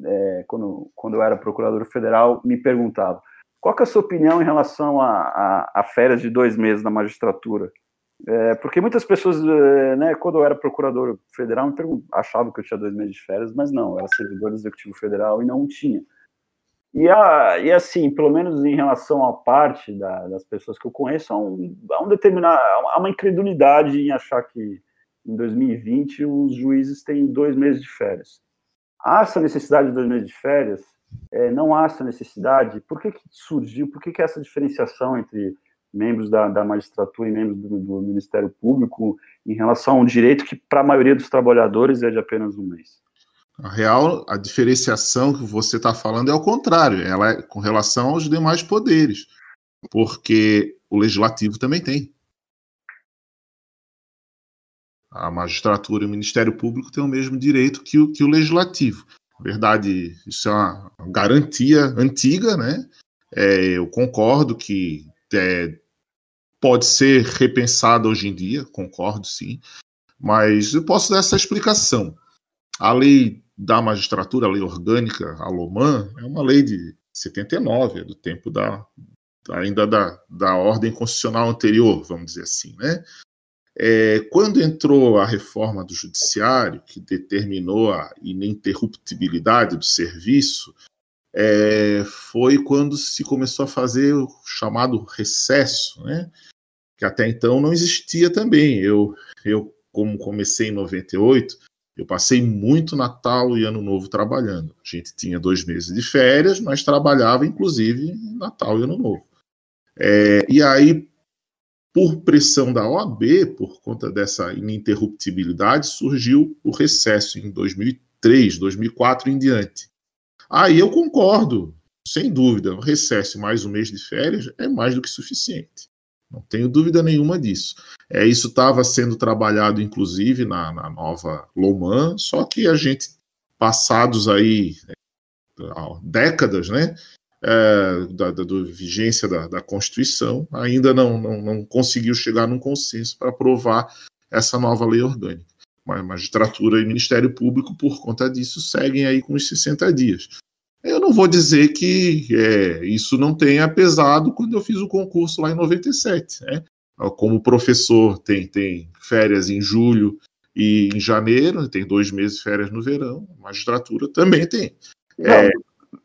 é, quando, quando eu era procurador federal, me perguntavam. Qual é a sua opinião em relação a, a, a férias de dois meses na magistratura? É, porque muitas pessoas, é, né, quando eu era procurador federal, achavam que eu tinha dois meses de férias, mas não, eu era servidor executivo federal e não tinha. E, a, e assim, pelo menos em relação à parte da, das pessoas que eu conheço, há um, há um há uma incredulidade em achar que em 2020 os juízes têm dois meses de férias. Há essa necessidade de dois meses de férias? é, não há essa necessidade, por que, que surgiu, por que, que essa diferenciação entre membros da, da magistratura e membros do, do, Ministério Público em relação a um direito que, para a maioria dos trabalhadores, é de apenas um mês? A real, a diferenciação que você está falando é o contrário, ela é com relação aos demais poderes, porque o legislativo também tem. A magistratura e o Ministério Público têm o mesmo direito que o, que o legislativo. Na verdade, isso é uma garantia antiga, né? É, eu concordo que é, pode ser repensado hoje em dia, concordo sim, mas eu posso dar essa explicação. A lei da magistratura, a lei orgânica, a LOMAN, é uma lei de 79, é do tempo da, ainda da, da ordem constitucional anterior, vamos dizer assim, né? É, quando entrou a reforma do judiciário, que determinou a ininterruptibilidade do serviço, é, foi quando se começou a fazer o chamado recesso, né? que até então não existia também. Eu, eu como comecei em 98, eu passei muito Natal e Ano Novo trabalhando. A gente tinha dois meses de férias, mas trabalhava inclusive Natal e Ano Novo. É, e aí, por pressão da OAB, por conta dessa ininterruptibilidade, surgiu o recesso em 2003, 2004 em diante. Aí eu concordo, sem dúvida, o recesso mais um mês de férias é mais do que suficiente. Não tenho dúvida nenhuma disso. É, isso estava sendo trabalhado, inclusive, na, na nova Loman, só que a gente, passados aí é, décadas, né, é, da, da, vigência da, da Constituição, ainda não, não, não conseguiu chegar num consenso para aprovar essa nova lei orgânica. Mas magistratura e Ministério Público, por conta disso, seguem aí com os 60 dias. Eu não vou dizer que é, isso não tenha pesado quando eu fiz o concurso lá em 97. Né? Como professor, tem, tem férias em julho E em janeiro, tem dois meses de férias no verão, magistratura também tem. É,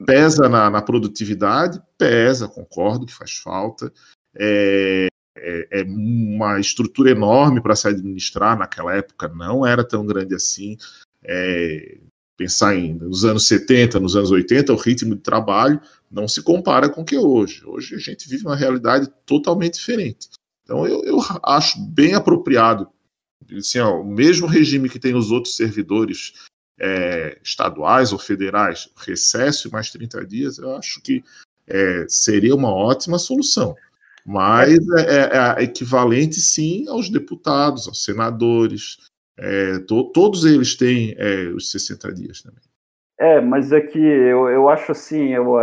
pesa na, na, produtividade, pesa, concordo que faz falta. É, é, é uma estrutura enorme para se administrar, naquela época não era tão grande assim. É, pensar em nos anos 70, nos anos 80, o ritmo de trabalho não se compara com o que é hoje. Hoje a gente vive uma realidade totalmente diferente. Então eu, eu acho bem apropriado assim, ó, o mesmo regime que tem os outros servidores é, estaduais ou federais, recesso mais 30 dias, eu acho que é, seria uma ótima solução. Mas é, é, é equivalente, sim, aos deputados, aos senadores. É, to, todos eles têm é, os 60 dias também. É, mas é que eu, eu acho assim, eu,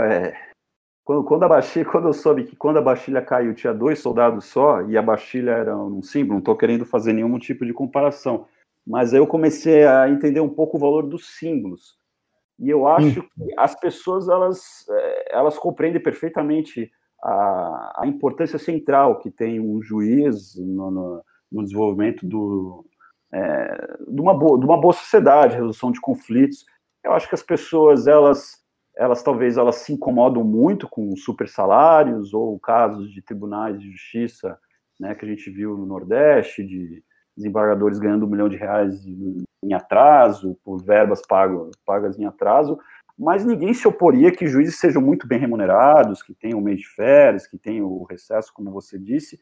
quando, quando, a Bastilha, quando eu soube que quando a Bastilha caiu tinha dois soldados só, e a Bastilha era um símbolo, não estou querendo fazer nenhum tipo de comparação, mas eu comecei a entender um pouco o valor dos símbolos. E eu acho que as pessoas elas, é, elas compreendem perfeitamente a, a importância central que tem um juiz no, no, no desenvolvimento do, é, de, uma boa, de uma boa sociedade, resolução de conflitos. Eu acho que as pessoas elas elas talvez elas se incomodam muito com super salários ou casos de tribunais de justiça, né, que a gente viu no Nordeste, de desembargadores ganhando um milhão de reais em atraso, por verbas pago, pagas em atraso, mas ninguém se oporia que juízes sejam muito bem remunerados, que tenham o mês de férias, que tenham o recesso, como você disse,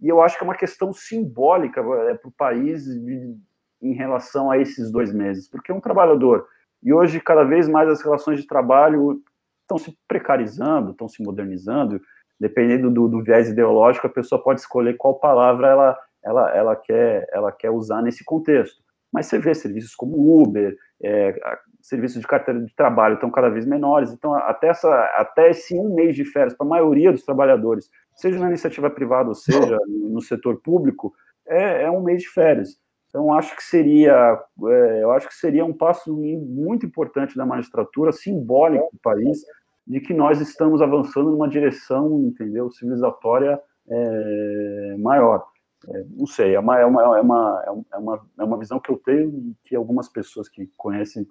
e eu acho que é uma questão simbólica é, para o país de, em relação a esses dois meses, porque um trabalhador e hoje, cada vez mais, as relações de trabalho estão se precarizando, estão se modernizando. Dependendo do, do, viés ideológico, a pessoa pode escolher qual palavra ela, ela, ela, quer, ela quer usar nesse contexto. Mas você vê serviços como Uber, é, serviços de carteira de trabalho estão cada vez menores. Então, até, essa, até esse um mês de férias, para a maioria dos trabalhadores, seja na iniciativa privada ou seja no setor público, é, é um mês de férias. Então, acho que seria, é, eu acho que seria um passo muito importante da magistratura, simbólico do país, de que nós estamos avançando numa direção, entendeu, civilizatória é, maior. É, não sei, é uma, é, uma, é, uma, é, uma, é uma visão que eu tenho e que algumas pessoas que conhecem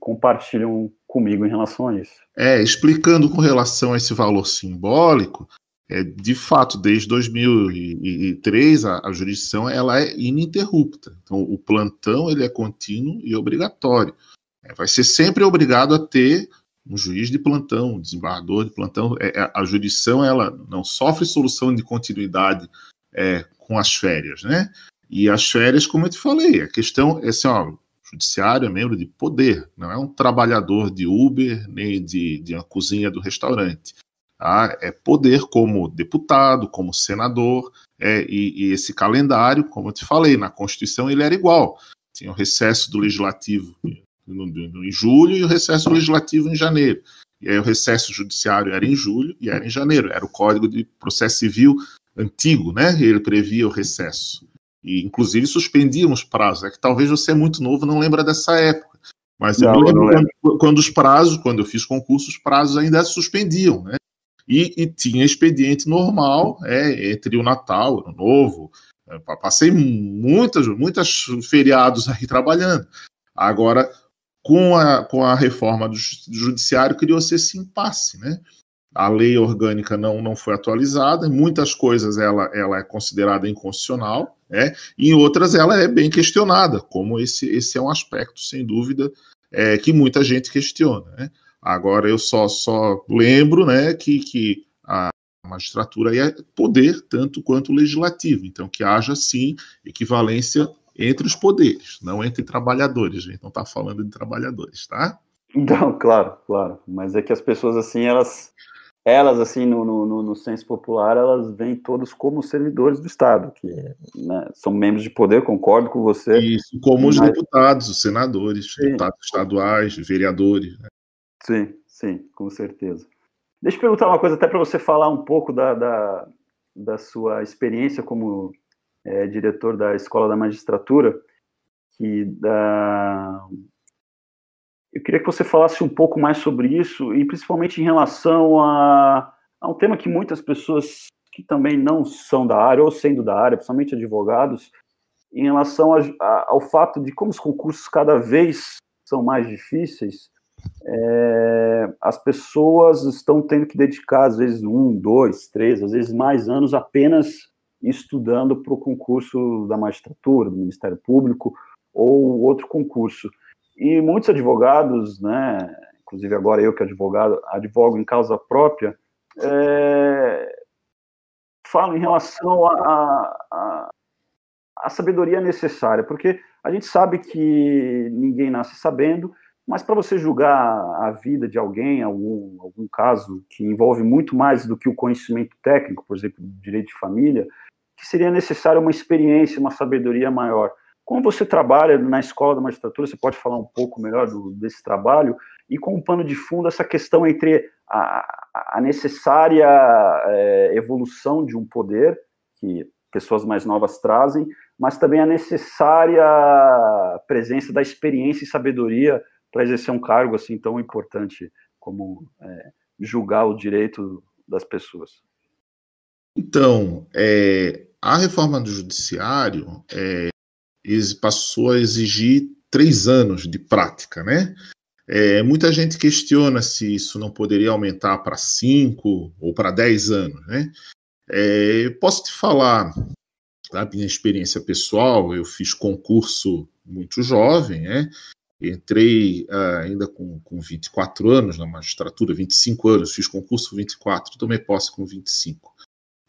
compartilham comigo em relação a isso. É, explicando com relação a esse valor simbólico, é, de fato, desde 2003, a, a, jurisdição ela é ininterrupta. Então, o plantão ele é contínuo e obrigatório. É, vai ser sempre obrigado a ter um juiz de plantão, um desembargador de plantão. É, é a jurisdição ela não sofre solução de continuidade é, com as férias, né? E as férias, como eu te falei, a questão é assim, ó, judiciário é membro de poder, não é um trabalhador de Uber nem de, de uma cozinha do restaurante. Tá? É poder como deputado, como senador, é, e, e, esse calendário, como eu te falei, na Constituição ele era igual. Tinha o recesso do legislativo no, no, em julho e o recesso legislativo em janeiro. E aí o recesso judiciário era em julho e era em janeiro. Era o Código de Processo Civil antigo, né? Ele previa o recesso. E inclusive suspendiam os prazos. É que talvez você é muito novo não lembra dessa época. Mas não, eu lembro quando, quando, os prazos, quando eu fiz concurso, os prazos ainda suspendiam, né? e, e tinha expediente normal é, entre o Natal, o Ano Novo. É, passei muitas, muitas feriados aí trabalhando. Agora, com a, com a reforma do judiciário, criou-se esse impasse, né? A lei orgânica não, não foi atualizada, em muitas coisas ela, ela é considerada inconstitucional, né? em outras ela é bem questionada, como esse, esse é um aspecto, sem dúvida, é, que muita gente questiona. Né? Agora eu só, só lembro né, que, que a magistratura é poder tanto quanto legislativo, então que haja sim equivalência entre os poderes, não entre trabalhadores. A gente não está falando de trabalhadores, tá? Não, claro, claro. Mas é que as pessoas assim, elas, elas assim no, no, no senso popular, elas veem todos como servidores do Estado, que né, são membros de poder. Concordo com você. Isso, como mas... os deputados, os senadores, sim. deputados estaduais, vereadores. Né? Sim, sim, com certeza. Deixa eu perguntar uma coisa, até para você falar um pouco da, da, da sua experiência como é, diretor da Escola da Magistratura, que da... eu queria que você falasse um pouco mais sobre isso, e principalmente em relação a, a um tema que muitas pessoas que também não são da área, ou sendo da área, principalmente advogados, em relação a, a, ao fato de como os concursos cada vez são mais difíceis, é, as pessoas estão tendo que dedicar, às vezes, um, dois, três, às vezes mais anos apenas estudando para o concurso da magistratura, do Ministério Público ou outro concurso. E muitos advogados, né, inclusive agora eu que advogado, advogo em causa própria, é, falam em relação à sabedoria necessária, porque a gente sabe que ninguém nasce sabendo, mas para você julgar a vida de alguém, algum, algum caso que envolve muito mais do que o conhecimento técnico, por exemplo, direito de família, que seria necessária uma experiência, uma sabedoria maior. Como você trabalha na escola da magistratura, você pode falar um pouco melhor do, desse trabalho e com um pano de fundo essa questão entre a, a necessária é, evolução de um poder que pessoas mais novas trazem, mas também a necessária presença da experiência e sabedoria para exercer um cargo assim tão importante como é, julgar o direito das pessoas. Então, é, a reforma do judiciário é, passou a exigir três anos de prática, né? É, muita gente questiona se isso não poderia aumentar para cinco ou para dez anos, né? É, posso te falar da minha experiência pessoal, eu fiz concurso muito jovem, né? Entrei uh, ainda com, com 24 anos na magistratura, 25 anos, fiz concurso 24, tomei posse com 25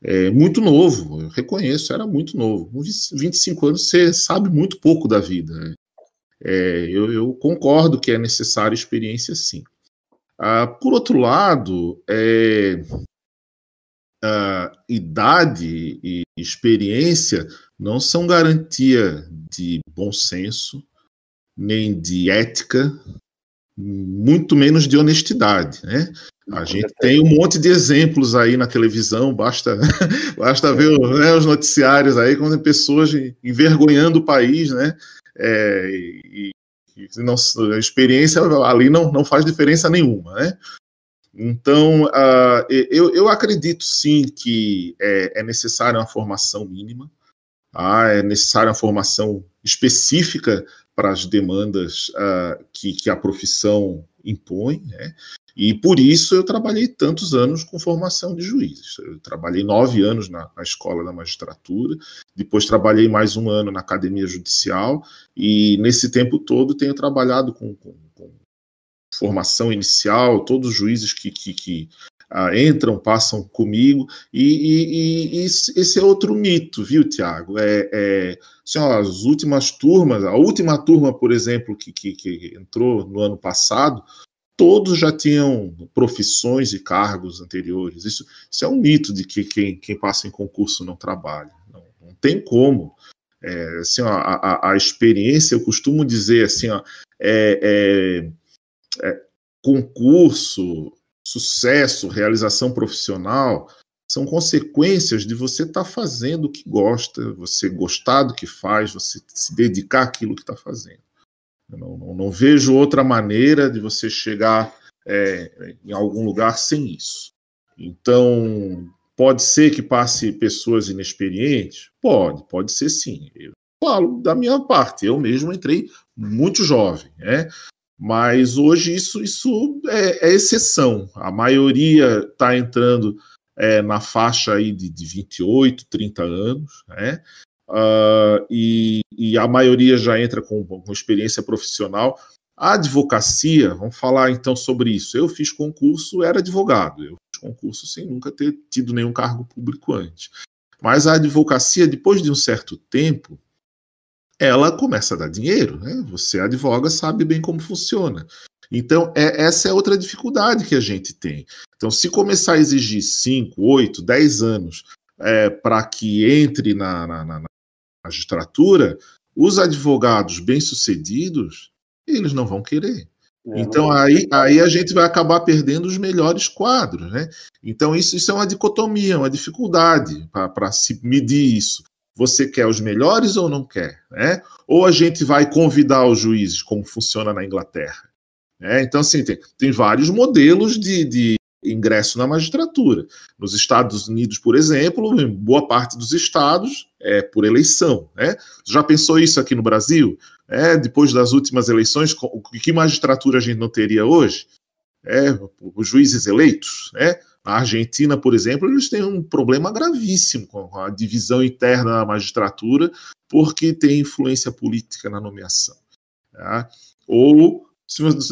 é, muito novo, eu reconheço, era muito novo. Com 25 anos você sabe muito pouco da vida. Né? É, eu, eu, concordo que é necessária experiência, sim. Ah, por outro lado, é, idade e experiência não são garantia de bom senso, nem de ética, muito menos de honestidade. Né? A gente tem um monte de exemplos aí na televisão, basta, basta ver né, os noticiários aí, quando tem pessoas envergonhando o país, né? É, e, e não, a experiência ali não, não faz diferença nenhuma, né? Então, uh, eu, eu acredito sim que é, é necessária uma formação mínima, ah, é necessária uma formação específica para as demandas uh, que, que a profissão impõe, né? E por isso eu trabalhei tantos anos com formação de juízes. Eu trabalhei nove anos na, na, escola da magistratura, depois trabalhei mais um ano na academia judicial, e nesse tempo todo tenho trabalhado com, com, com formação inicial, todos os juízes que, que, que ah, entram, passam comigo, e, e, e, esse é outro mito, viu, Tiago? É, é, assim, as últimas turmas, a última turma, por exemplo, que, que, que entrou no ano passado, todos já tinham profissões e cargos anteriores. Isso, isso é um mito de que quem, quem passa em concurso não trabalha. Não, não tem como. É, assim, ó, a, a, experiência, eu costumo dizer assim, ó, é, é, é, concurso, sucesso, realização profissional são consequências de você estar tá fazendo o que gosta, você gostar do que faz, você se dedicar àquilo que está fazendo. Não, não, não, vejo outra maneira de você chegar é, em algum lugar sem isso. Então, pode ser que passe pessoas inexperientes? Pode, pode ser sim. Eu falo da minha parte, eu mesmo entrei muito jovem, né? Mas hoje isso, isso é, é exceção. A maioria está entrando é, na faixa aí de, de 28, 30 anos, né? uh, e, e, a maioria já entra com, com experiência profissional. A advocacia, vamos falar então sobre isso. Eu fiz concurso, era advogado, eu fiz concurso sem nunca ter tido nenhum cargo público antes. Mas a advocacia, depois de um certo tempo, ela começa a dar dinheiro, né? Você advoga, sabe bem como funciona. Então, é, essa é outra dificuldade que a gente tem. Então, se começar a exigir 5, 8, 10 anos é, para que entre na, na, na, magistratura, os advogados bem-sucedidos, eles não vão querer. É, então aí, aí a gente vai acabar perdendo os melhores quadros, né? Então isso, isso é uma dicotomia, uma dificuldade para se medir isso. Você quer os melhores ou não quer? Né? Ou a gente vai convidar os juízes, como funciona na Inglaterra. Né? Então, assim, tem, tem vários modelos de, de ingresso na magistratura. Nos Estados Unidos, por exemplo, em boa parte dos estados, é, por eleição. Né? Já pensou isso aqui no Brasil? É, depois das últimas eleições, que magistratura a gente não teria hoje? É, os juízes eleitos, né? Na Argentina, por exemplo, eles têm um problema gravíssimo com a divisão interna da magistratura, porque tem influência política na nomeação. Tá? Ou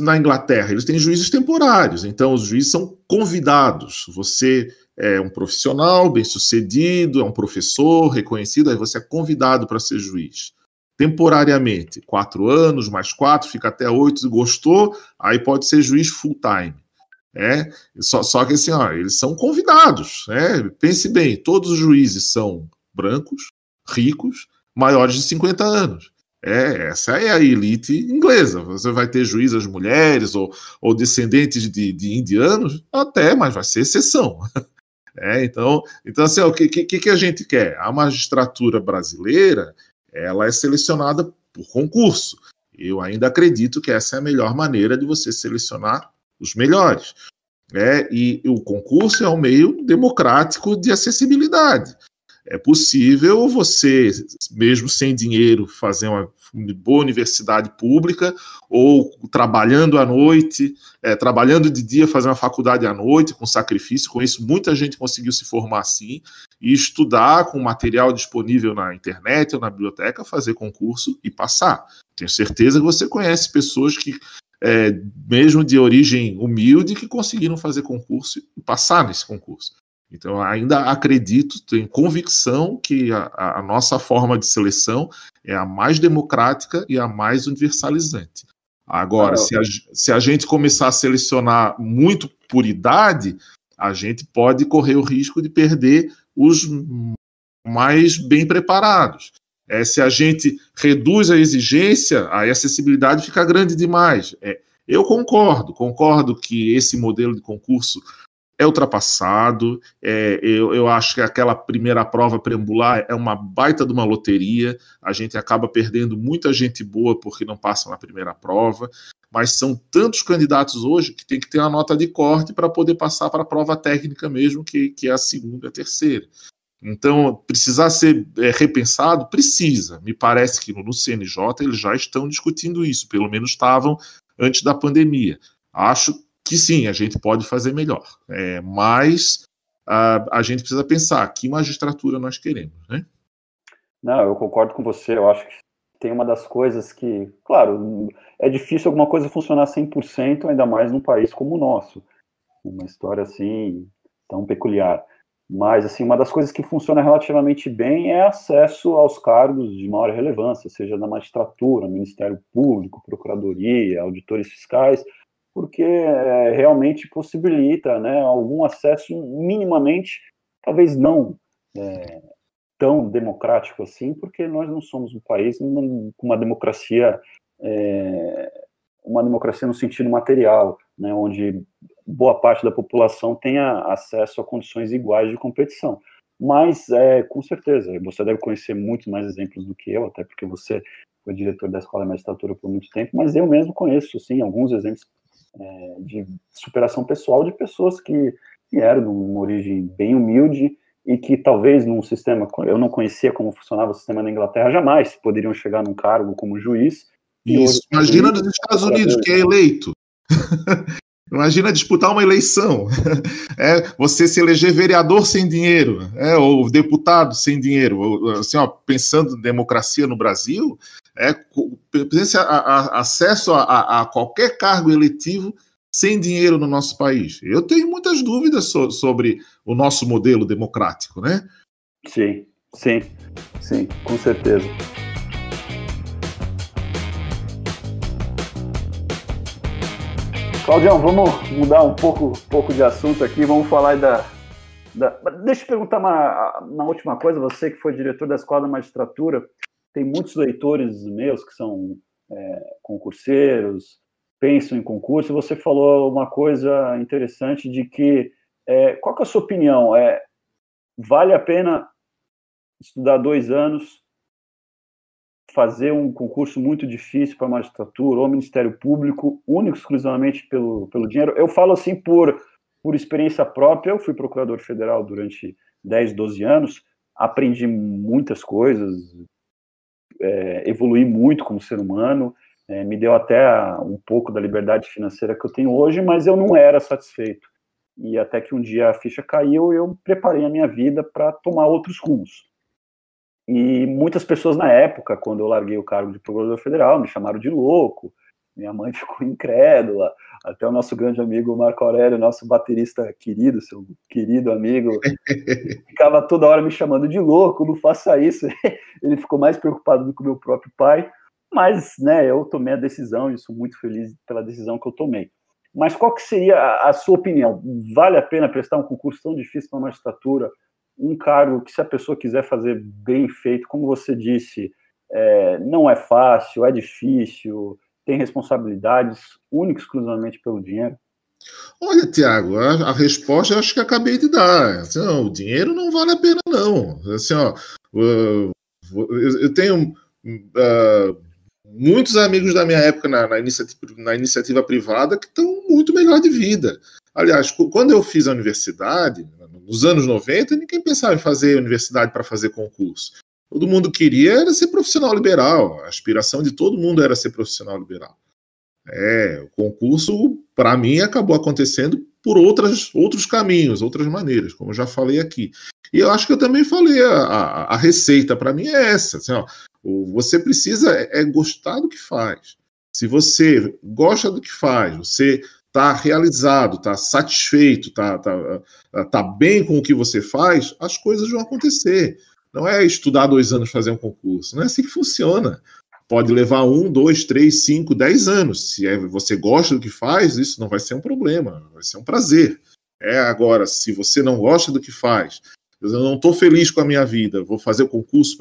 na Inglaterra, eles têm juízes temporários, então os juízes são convidados. Você é um profissional bem-sucedido, é um professor reconhecido, aí você é convidado para ser juiz. Temporariamente, quatro anos, mais quatro, fica até oito, gostou, aí pode ser juiz full-time. É, só, só que assim, ó, eles são convidados. Né? Pense bem, todos os juízes são brancos, ricos, maiores de 50 anos. É, essa é a elite inglesa. Você vai ter juízas mulheres ou, ou descendentes de, de, indianos, até, mas vai ser exceção. É, então, então assim, o que, que, que a gente quer? A magistratura brasileira ela é selecionada por concurso. Eu ainda acredito que essa é a melhor maneira de você selecionar os melhores. É, e o concurso é um meio democrático de acessibilidade. É possível você, mesmo sem dinheiro, fazer uma boa universidade pública ou trabalhando à noite, é, trabalhando de dia, fazer uma faculdade à noite com sacrifício. Com isso, muita gente conseguiu se formar assim e estudar com material disponível na internet ou na biblioteca, fazer concurso e passar. Tenho certeza que você conhece pessoas que é, mesmo de origem humilde, que conseguiram fazer concurso e passar nesse concurso. Então, ainda acredito, tenho convicção que a, a, nossa forma de seleção é a mais democrática e a mais universalizante. Agora, ah, se, a, se a gente começar a selecionar muito por idade, a gente pode correr o risco de perder os mais bem preparados. É, se a gente reduz a exigência, a acessibilidade fica grande demais. É, eu concordo, concordo que esse modelo de concurso é ultrapassado. É, eu, eu, acho que aquela primeira prova preambular é uma baita de uma loteria. A gente acaba perdendo muita gente boa porque não passa na primeira prova. Mas são tantos candidatos hoje que tem que ter uma nota de corte para poder passar para a prova técnica mesmo, que, que é a segunda a terceira. Então, precisar ser é, repensado? Precisa. Me parece que no CNJ eles já estão discutindo isso, pelo menos estavam antes da pandemia. Acho que sim, a gente pode fazer melhor, é, mas a, a gente precisa pensar que magistratura nós queremos, né? Não, eu concordo com você. Eu acho que tem uma das coisas que, claro, é difícil alguma coisa funcionar 100%, ainda mais num país como o nosso. Uma história assim tão peculiar. Mas, assim, uma das coisas que funciona relativamente bem é acesso aos cargos de maior relevância, seja na magistratura, Ministério Público, Procuradoria, auditores fiscais, porque é, realmente possibilita né, algum acesso minimamente, talvez não é, tão democrático assim, porque nós não somos um país com uma democracia, é, uma democracia no sentido material, né, onde boa parte da população tenha acesso a condições iguais de competição. Mas, é, com certeza, você deve conhecer muitos mais exemplos do que eu, até porque você foi diretor da Escola de Magistratura por muito tempo, mas eu mesmo conheço, sim, alguns exemplos é, de superação pessoal de pessoas que vieram de uma origem bem humilde e que talvez num sistema, eu não conhecia como funcionava o sistema na Inglaterra, jamais poderiam chegar num cargo como juiz. Isso, imagina nos Estados Unidos, que é eleito. Imagina disputar uma eleição. É, você se eleger vereador sem dinheiro, é, ou deputado sem dinheiro. Assim, ó, pensando em democracia no Brasil, é, a, a, acesso a, a, qualquer cargo eletivo sem dinheiro no nosso país. Eu tenho muitas dúvidas so, sobre o nosso modelo democrático, né? Sim, sim, sim, com certeza. Claudião, vamos mudar um pouco, pouco de assunto aqui, vamos falar da, da... Deixa eu perguntar uma, uma última coisa, você que foi diretor da Escola da Magistratura, tem muitos leitores meus que são é, concurseiros, pensam em concurso, você falou uma coisa interessante de que, é, qual que é a sua opinião? É, vale a pena estudar dois anos fazer um concurso muito difícil para magistratura ou Ministério Público, único exclusivamente pelo, pelo dinheiro. Eu falo assim por, por experiência própria, eu fui procurador federal durante 10, 12 anos. aprendi muitas coisas, é, evolui muito como ser humano, é, me deu até um pouco da liberdade financeira que eu tenho hoje, mas eu não era satisfeito. E até que um dia a ficha caiu, eu preparei a minha vida para tomar outros rumos. E muitas pessoas na época, quando eu larguei o cargo de procurador federal, me chamaram de louco, minha mãe ficou incrédula, até o nosso grande amigo Marco Aurélio, nosso baterista querido, seu querido amigo, ficava toda hora me chamando de louco, não faça isso. Ele ficou mais preocupado do que o meu próprio pai, mas né, eu tomei a decisão e sou muito feliz pela decisão que eu tomei. Mas qual que seria a, a sua opinião? Vale a pena prestar um concurso tão difícil para magistratura? Um cargo que, se a pessoa quiser fazer bem feito, como você disse, é, não é fácil, é difícil, tem responsabilidades única exclusivamente pelo dinheiro? Olha, Tiago, a, a, resposta eu acho que acabei de dar. Assim, não, o dinheiro não vale a pena, não. Assim, ó, eu, eu tenho uh, muitos amigos da minha época na, na, iniciativa, na iniciativa privada que estão muito melhor de vida. Aliás, quando eu fiz a universidade, nos anos 90, ninguém pensava em fazer universidade para fazer concurso. Todo mundo queria era ser profissional liberal. A aspiração de todo mundo era ser profissional liberal. É, o concurso, para mim, acabou acontecendo por outras, outros caminhos, outras maneiras, como eu já falei aqui. E eu acho que eu também falei, a, a, a receita para mim é essa. Assim, ó, você precisa é, é gostar do que faz. Se você gosta do que faz, você está realizado, está satisfeito, está tá, tá bem com o que você faz, as coisas vão acontecer. Não é estudar dois anos fazer um concurso. Não é assim que funciona. Pode levar um, dois, três, cinco, dez anos. Se é, você gosta do que faz, isso não vai ser um problema, vai ser um prazer. É agora, se você não gosta do que faz, eu não estou feliz com a minha vida, vou fazer o concurso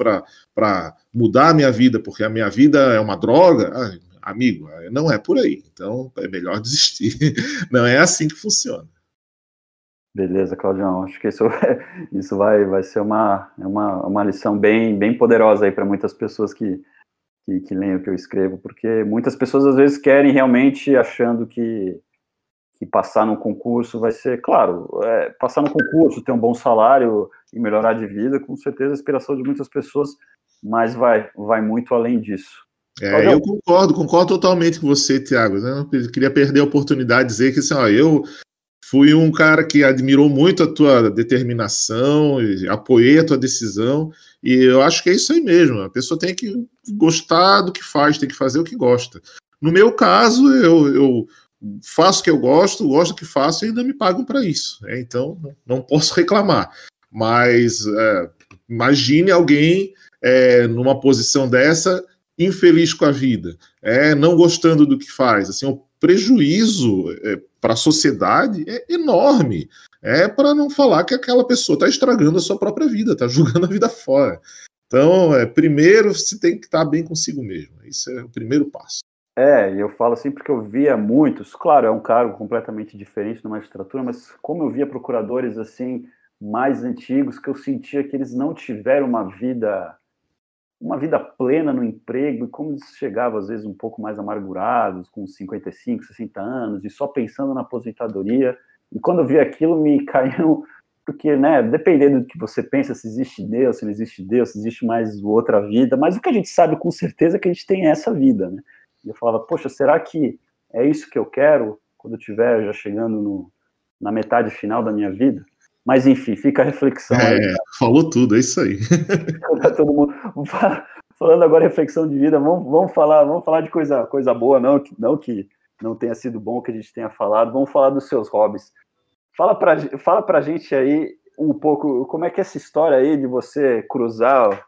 para mudar a minha vida, porque a minha vida é uma droga. Ah, amigo, não é por aí. Então é melhor desistir. Não é assim que funciona. Beleza, Claudião. Acho que isso, isso vai, vai ser uma, uma, uma lição bem, bem poderosa aí para muitas pessoas que, que, que leem o que eu escrevo, porque muitas pessoas às vezes querem realmente achando que, que passar num concurso vai ser, claro, é, passar no concurso, ter um bom salário e melhorar de vida, com certeza a inspiração de muitas pessoas, mas vai, vai muito além disso. É, eu concordo, concordo totalmente com você, Tiago. Eu queria perder a oportunidade de dizer que assim, ó, eu fui um cara que admirou muito a tua determinação, apoiei a tua decisão, e eu acho que é isso aí mesmo. A pessoa tem que gostar do que faz, tem que fazer o que gosta. No meu caso, eu, eu faço o que eu gosto, gosto do que faço e ainda me pagam para isso. Né? Então, não posso reclamar. Mas é, imagine alguém é, numa posição dessa infeliz com a vida, é, não gostando do que faz. Assim, o prejuízo é, para a sociedade é enorme. É para não falar que aquela pessoa está estragando a sua própria vida, está jogando a vida fora. Então, é, primeiro você tem que estar tá bem consigo mesmo. Isso é o primeiro passo. É, eu falo assim porque eu via muitos, claro, é um cargo completamente diferente na magistratura, mas como eu via procuradores assim mais antigos que eu sentia que eles não tiveram uma vida uma vida plena no emprego, e como eles chegavam às vezes um pouco mais amargurados, com 55, 60 anos, e só pensando na aposentadoria. E quando eu vi aquilo, me caiu, porque, né, dependendo do que você pensa, se existe Deus, se não existe Deus, se existe mais outra vida, mas o que a gente sabe com certeza é que a gente tem essa vida, né? E eu falava, poxa, será que é isso que eu quero quando eu estiver já chegando no, na metade final da minha vida? Mas enfim, fica a reflexão. É, aí, falou tudo, é isso aí. Todo mundo falando agora reflexão de vida, vamos, vamos falar, vamos falar de coisa, coisa boa, não que não que não tenha sido bom que a gente tenha falado. Vamos falar dos seus hobbies. Fala para fala pra gente aí um pouco como é que é essa história aí de você cruzar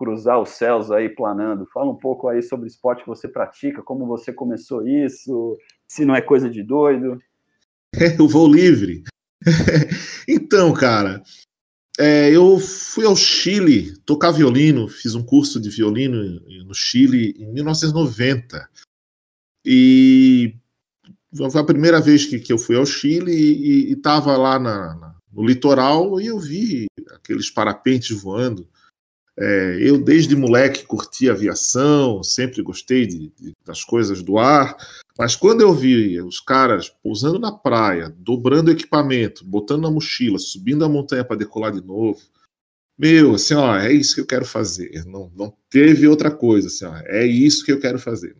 cruzar os céus aí planando. Fala um pouco aí sobre o esporte que você pratica, como você começou isso, se não é coisa de doido. O voo livre. então, cara, é, eu fui ao Chile tocar violino, fiz um curso de violino no Chile em 1990. E foi a primeira vez que, que eu fui ao Chile e estava lá na, na, no litoral e eu vi aqueles parapentes voando. É, eu, desde moleque, curti aviação, sempre gostei de, de, das coisas do ar, mas quando eu vi os caras pousando na praia, dobrando equipamento, botando na mochila, subindo a montanha para decolar de novo, meu, assim, ó, é isso que eu quero fazer. Não, não teve outra coisa, assim, ó, é isso que eu quero fazer.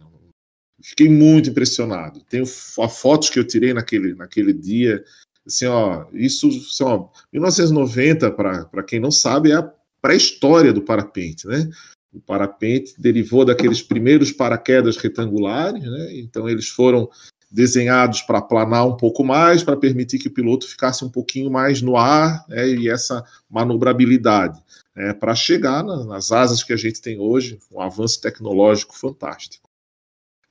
Fiquei muito impressionado. Tenho fotos que eu tirei naquele, naquele dia, assim, ó, isso, assim, ó, 1990, para quem não sabe, é a pré-história do parapente, né? O parapente derivou daqueles primeiros paraquedas retangulares, né? Então eles foram desenhados para planar um pouco mais, para permitir que o piloto ficasse um pouquinho mais no ar né, e essa manobrabilidade, né, para chegar na, nas asas que a gente tem hoje, um avanço tecnológico fantástico.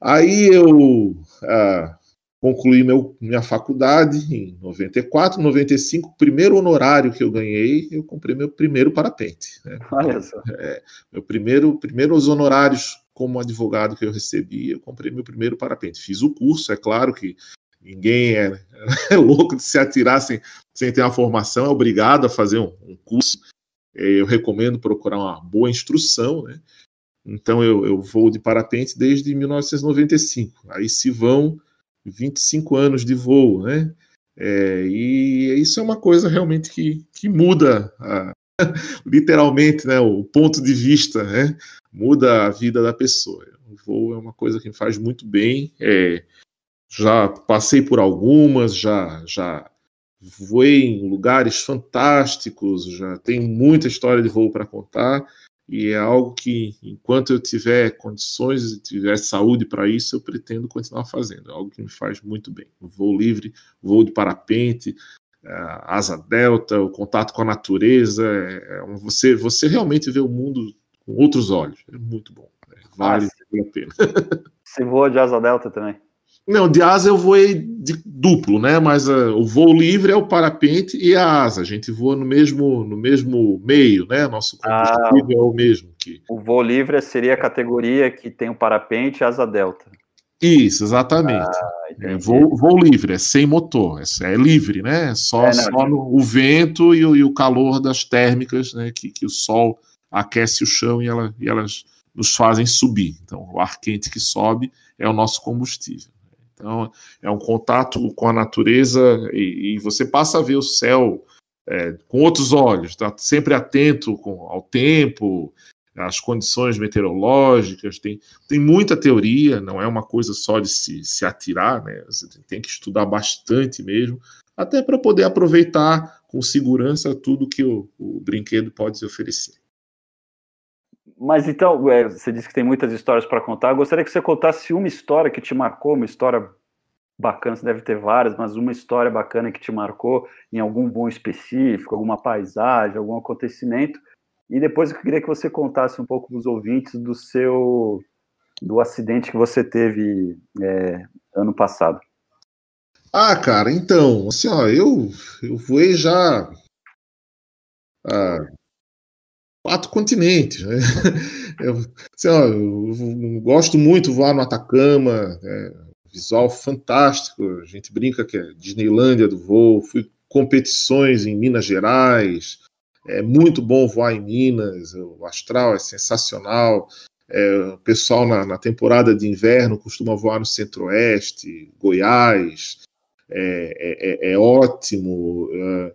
Aí eu ah, concluí meu, minha faculdade em 94, 95, primeiro honorário que eu ganhei, eu comprei meu primeiro parapente. Né? Olha só. É, meu primeiro, primeiros honorários como advogado que eu recebi, eu comprei meu primeiro parapente. Fiz o curso, é claro que ninguém é, é louco de se atirar sem, sem ter uma formação, é obrigado a fazer um, um curso. É, eu recomendo procurar uma boa instrução, né? Então eu, eu vou de parapente desde 1995. Aí se vão 25 anos de voo, né? É, e isso é uma coisa realmente que, que muda a, literalmente né, o ponto de vista, né? muda a vida da pessoa. O voo é uma coisa que me faz muito bem. É, já passei por algumas, já já voei em lugares fantásticos, já tenho muita história de voo para contar e é algo que, enquanto eu tiver condições e tiver saúde para isso, eu pretendo continuar fazendo. É algo que me faz muito bem. O voo livre, voo de parapente, asa delta, o contato com a natureza, é, é você, você realmente vê o mundo com outros olhos. É muito bom. Né? Vale ah, a pena. Você voa de asa delta também? Não, de asa eu voei de duplo, né? Mas uh, o voo livre é o parapente e a asa. A gente voa no mesmo, no mesmo meio, né? Nosso combustível ah, é o mesmo. Que... O voo livre seria a categoria que tem o parapente e asa delta. Isso, exatamente. Ah, é, voo, voo, livre, é sem motor, é, é livre, né? É só, é, só no, o vento e o, e o, calor das térmicas, né? Que, que o sol aquece o chão e, ela, e elas nos fazem subir. Então, o ar quente que sobe é o nosso combustível. Então, é um contato com a natureza e, e você passa a ver o céu é, com outros olhos, está sempre atento com, ao tempo, às condições meteorológicas, tem, tem muita teoria, não é uma coisa só de se, se atirar, né? Você tem que estudar bastante mesmo, até para poder aproveitar com segurança tudo que o, o brinquedo pode oferecer. Mas então, é, você disse que tem muitas histórias para contar. Eu gostaria que você contasse uma história que te marcou, uma história bacana, você deve ter várias, mas uma história bacana que te marcou em algum voo específico, alguma paisagem, algum acontecimento. E depois eu queria que você contasse um pouco para os ouvintes do seu do acidente que você teve é, ano passado. Ah, cara, então, assim, ó, eu, eu voei já ah, quatro continentes. Né? Eu, ó, eu gosto muito de voar no Atacama, é, visual fantástico. A gente brinca que é Disneylândia do voo. Fui competições em Minas Gerais. É muito bom voar em Minas. O astral é sensacional. É, o pessoal na, na, temporada de inverno costuma voar no Centro-Oeste, Goiás. É, é, é, é ótimo. É,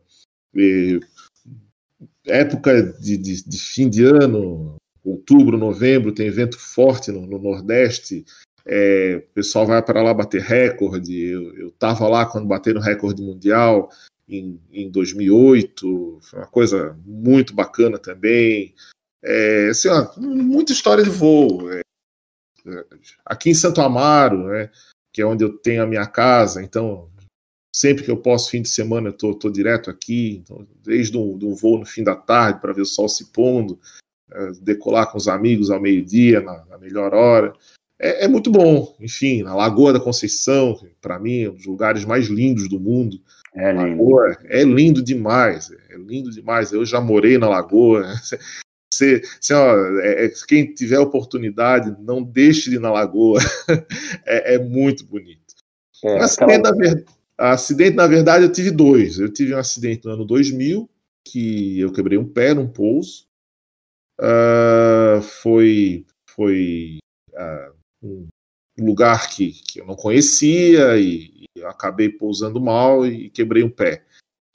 época de, de, de, fim de ano, outubro, novembro, tem evento forte no, no Nordeste. É, o pessoal vai para lá bater recorde. Eu estava lá quando bateram recorde mundial em, em 2008. Foi uma coisa muito bacana também. É, assim, ó, muita história de voo. É, aqui em Santo Amaro, né, que é onde eu tenho a minha casa, então Sempre que eu posso, fim de semana, eu tô, tô direto aqui, então, desde um, do voo no fim da tarde para ver o sol se pondo, é, decolar com os amigos ao meio-dia, na, na, melhor hora. É, é, muito bom. Enfim, na Lagoa da Conceição, para mim, é um dos lugares mais lindos do mundo. É lindo. Lagoa, é lindo demais, é lindo demais. Eu já morei na Lagoa. Ó, é, é, quem tiver oportunidade, não deixe de ir na Lagoa. é, é, muito bonito. É, Mas, aquela... na verdade, Acidente, na verdade, eu tive dois. Eu tive um acidente no ano 2000, que eu quebrei um pé num pouso. Uh, foi foi uh, um lugar que, que eu não conhecia e, e acabei pousando mal e quebrei um pé.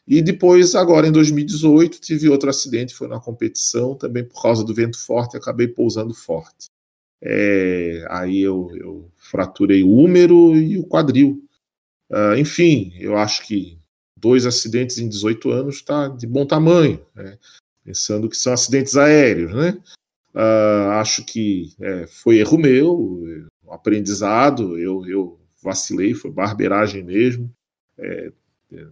E depois, agora em 2018, tive outro acidente, foi na competição, também por causa do vento forte, acabei pousando forte. É, aí eu, eu, fraturei o húmero e o quadril. Uh, enfim, eu acho que dois acidentes em 18 anos está de bom tamanho, né? pensando que são acidentes aéreos, né? Uh, acho que é, foi erro meu, um aprendizado, eu, eu vacilei, foi barbeiragem mesmo. É, é,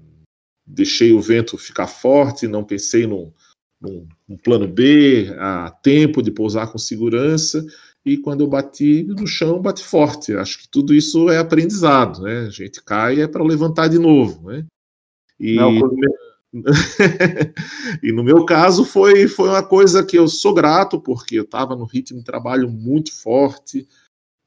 deixei o vento ficar forte, não pensei num, num, num, plano B, a tempo de pousar com segurança, e quando eu bati no chão, bati forte. Acho que tudo isso é aprendizado, né? A gente cai é para levantar de novo, né? E, não, e no meu caso foi, foi uma coisa que eu sou grato, porque eu estava no ritmo de trabalho muito forte,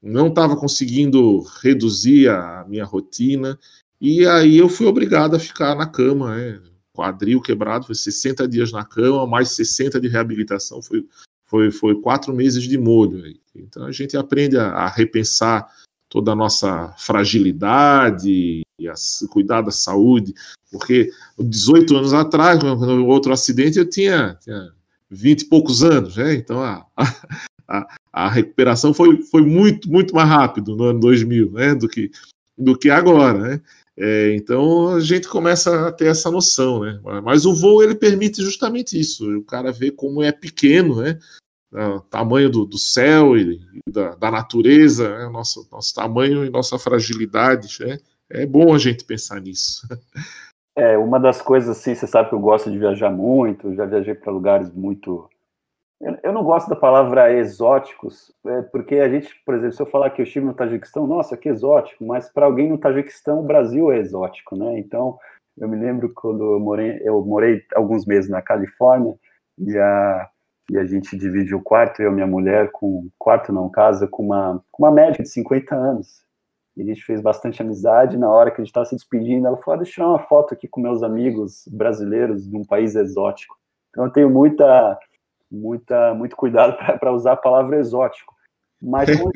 não estava conseguindo reduzir a minha rotina, e aí eu fui obrigado a ficar na cama, né? quadril quebrado, foi 60 dias na cama, mais 60 de reabilitação, foi, foi, foi quatro meses de molho. Então a gente aprende a, a repensar toda a nossa fragilidade e a cuidar da saúde, porque 18 anos atrás, quando o outro acidente, eu tinha, tinha 20 e poucos anos, né? Então a, a, a, recuperação foi, foi muito, muito mais rápido no ano 2000, né? Do que, do que agora, né? É, então a gente começa a ter essa noção, né? Mas o voo ele permite justamente isso, o cara vê como é pequeno, né? o tamanho do, do céu e, e da, da, natureza, né? nosso, nosso tamanho e nossa fragilidade. Né? É bom a gente pensar nisso. É, uma das coisas assim, você sabe que eu gosto de viajar muito, já viajei para lugares muito. Eu, não gosto da palavra exóticos, é, porque a gente, por exemplo, se eu falar que eu estive no Tajiquistão, nossa, que exótico, mas para alguém no Tajiquistão, o Brasil é exótico, né? Então, eu me lembro quando eu morei, eu morei alguns meses na Califórnia e a e a gente divide o quarto, eu e minha mulher, com quarto não, casa, com uma, uma médica de 50 anos. E a gente fez bastante amizade. Na hora que a gente estava se despedindo, ela falou: ah, Deixa eu tirar uma foto aqui com meus amigos brasileiros de um país exótico. Então eu tenho muita, muita, muito cuidado para usar a palavra exótico. Mas como,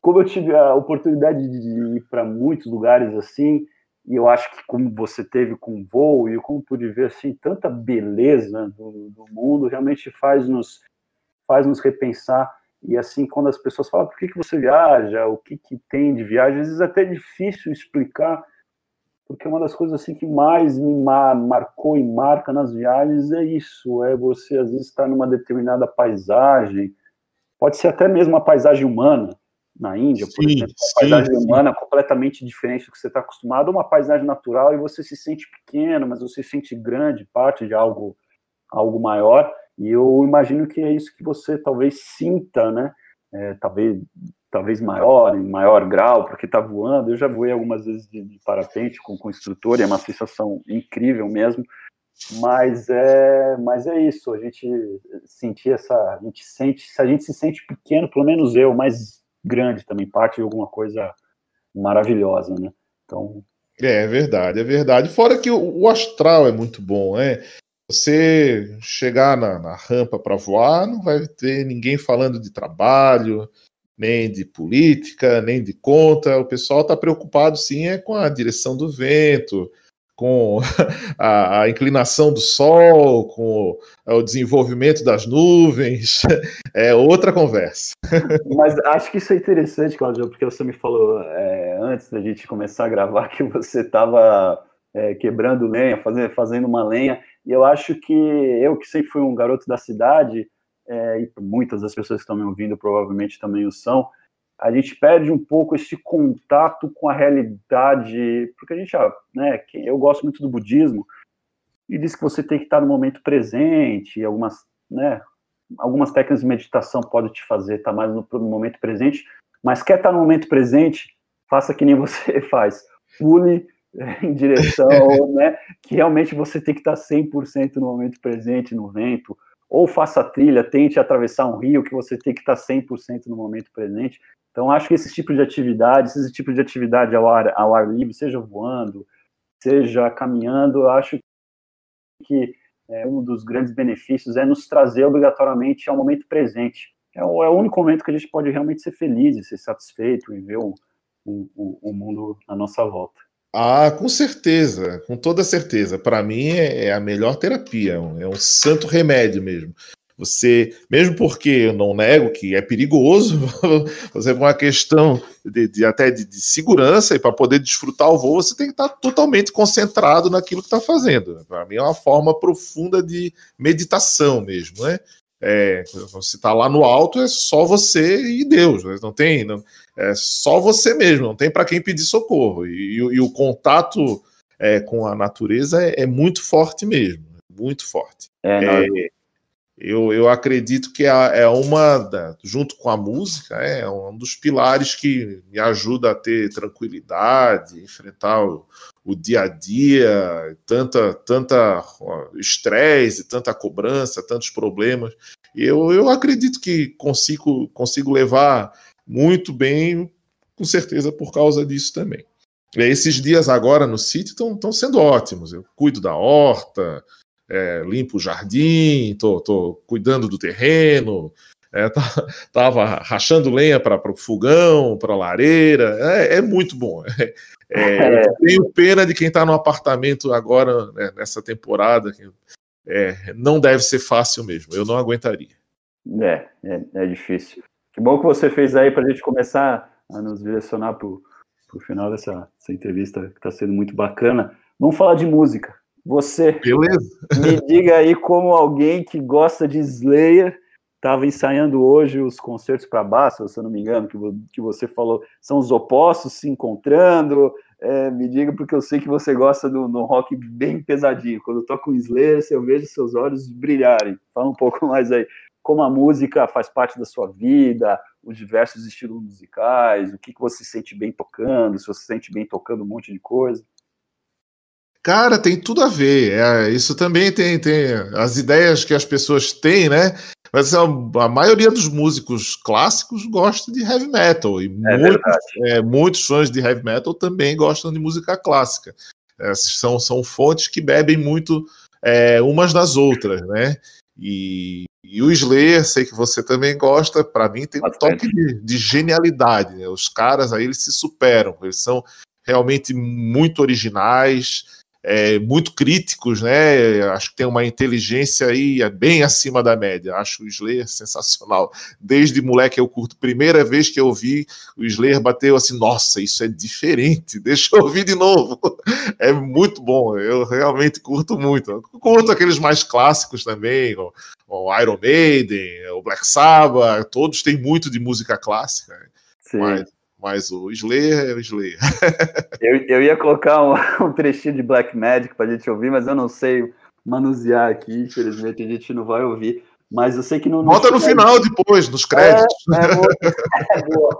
como eu tive a oportunidade de ir para muitos lugares assim, e eu acho que como você teve com o voo e como pude ver assim tanta beleza do, do, mundo realmente faz nos faz nos repensar. E assim quando as pessoas falam por que, que você viaja? O que, que tem de viagem? Às vezes é até difícil explicar porque uma das coisas assim que mais me mar, marcou e marca nas viagens é isso é você às vezes estar numa determinada paisagem pode ser até mesmo uma paisagem humana na Índia, por sim, exemplo, uma paisagem sim, humana completamente diferente do que você está acostumado, uma paisagem natural e você se sente pequeno, mas você se sente grande, parte de algo, algo maior. E eu imagino que é isso que você talvez sinta, né? É, talvez, talvez maior, em maior grau, porque está voando. Eu já voei algumas vezes de, de parapente com, com o instrutor e é uma sensação incrível mesmo. Mas é, mas é isso. A gente sentir essa, a gente sente, se a gente se sente pequeno, pelo menos eu, mas grande também, parte de alguma coisa maravilhosa, né? Então. É, é verdade, é verdade. Fora que o, o astral é muito bom, né? Você chegar na, na rampa para voar, não vai ter ninguém falando de trabalho, nem de política, nem de conta. O pessoal está preocupado sim é com a direção do vento, com a, a, inclinação do Sol, com o, o, desenvolvimento das nuvens, é outra conversa. Mas acho que isso é interessante, Claudio, porque você me falou é, antes da gente começar a gravar que você estava é, quebrando lenha, fazendo, fazendo uma lenha, e eu acho que eu, que sempre fui um garoto da cidade, é, e muitas das pessoas que estão me ouvindo provavelmente também o são, a gente perde um pouco esse contato com a realidade, porque a gente, né, eu gosto muito do budismo, e diz que você tem que estar no momento presente, algumas, né, algumas técnicas de meditação podem te fazer estar mais no, no momento presente, mas quer estar no momento presente, faça que nem você faz, pule em direção, né, que realmente você tem que estar 100% no momento presente, no vento, ou faça trilha, tente atravessar um rio, que você tem que estar 100% no momento presente. Então, acho que esse tipo de atividade, esse tipo de atividade ao ar, ao ar livre, seja voando, seja caminhando, acho que é, um dos grandes benefícios é nos trazer obrigatoriamente ao momento presente. É o, é o único momento que a gente pode realmente ser feliz e ser satisfeito e ver o, o, o mundo à nossa volta. Ah, com certeza, com toda certeza. Para mim é, é, a melhor terapia, é um, é um santo remédio mesmo. Você, mesmo porque eu não nego que é perigoso, você com uma questão de, de até de, de, segurança e para poder desfrutar o voo, você tem que estar totalmente concentrado naquilo que está fazendo. Para mim é uma forma profunda de meditação mesmo, né? É, você está lá no alto, é só você e Deus, né? não tem, não, é só você mesmo, não tem para quem pedir socorro. E, e, e o contato é, com a natureza é, é, muito forte mesmo, muito forte. É, é eu, eu acredito que é, é uma, junto com a música, é um dos pilares que me ajuda a ter tranquilidade, enfrentar o, o dia a dia, tanta tanta estresse, tanta cobrança, tantos problemas. Eu, eu acredito que consigo, consigo levar muito bem, com certeza por causa disso também. Esses dias agora no sítio estão sendo ótimos. Eu cuido da horta, é, limpo o jardim, tô cuidando do terreno, é, tá, tava rachando lenha para o fogão, para a lareira, é, é, muito bom. É, é, é. tenho pena de quem está no apartamento agora, né, nessa temporada, não deve ser fácil mesmo, eu não aguentaria. É, é, é difícil. Que bom que você fez aí para a gente começar a nos direcionar para o final dessa, dessa entrevista, que está sendo muito bacana. Vamos falar de música. Você Beleza. me diga aí como alguém que gosta de Slayer estava ensaiando hoje os concertos para baixo, se eu não me engano, que, que você falou, são os opostos se encontrando. É, me diga, porque eu sei que você gosta do, do rock bem pesadinho. Quando eu toco um Slayer, eu vejo seus olhos brilharem. Fala um pouco mais aí. Como a música faz parte da sua vida, os diversos estilos musicais, o que, que você se sente bem tocando, se você se sente bem tocando um monte de coisa. Cara, tem tudo a ver. É, isso também tem, tem as ideias que as pessoas têm, né? Mas a, a maioria dos músicos clássicos gosta de heavy metal. E é muitos, é, muitos fãs de heavy metal também gostam de música clássica. É, são, são fontes que bebem muito é, umas das outras, né? E, e, o Slayer, sei que você também gosta, para mim tem um toque de, de genialidade. Né? Os caras aí eles se superam, eles são realmente muito originais é, muito críticos, né? Acho que tem uma inteligência aí bem acima da média. Acho o Slayer sensacional. Desde moleque eu curto. Primeira vez que eu vi, o Slayer bateu assim: nossa, isso é diferente. Deixa eu ouvir de novo. É muito bom. Eu realmente curto muito. Eu curto aqueles mais clássicos também, o, o Iron Maiden, o Black Sabbath. Todos têm muito de música clássica. Sim. Mas mas o Slayer é o Slayer. eu, eu ia colocar um, um trechinho de Black Magic pra gente ouvir, mas eu não sei manusear aqui, infelizmente a gente não vai ouvir. Mas eu sei que no. Bota no final depois, nos créditos. É, é, boa. é boa.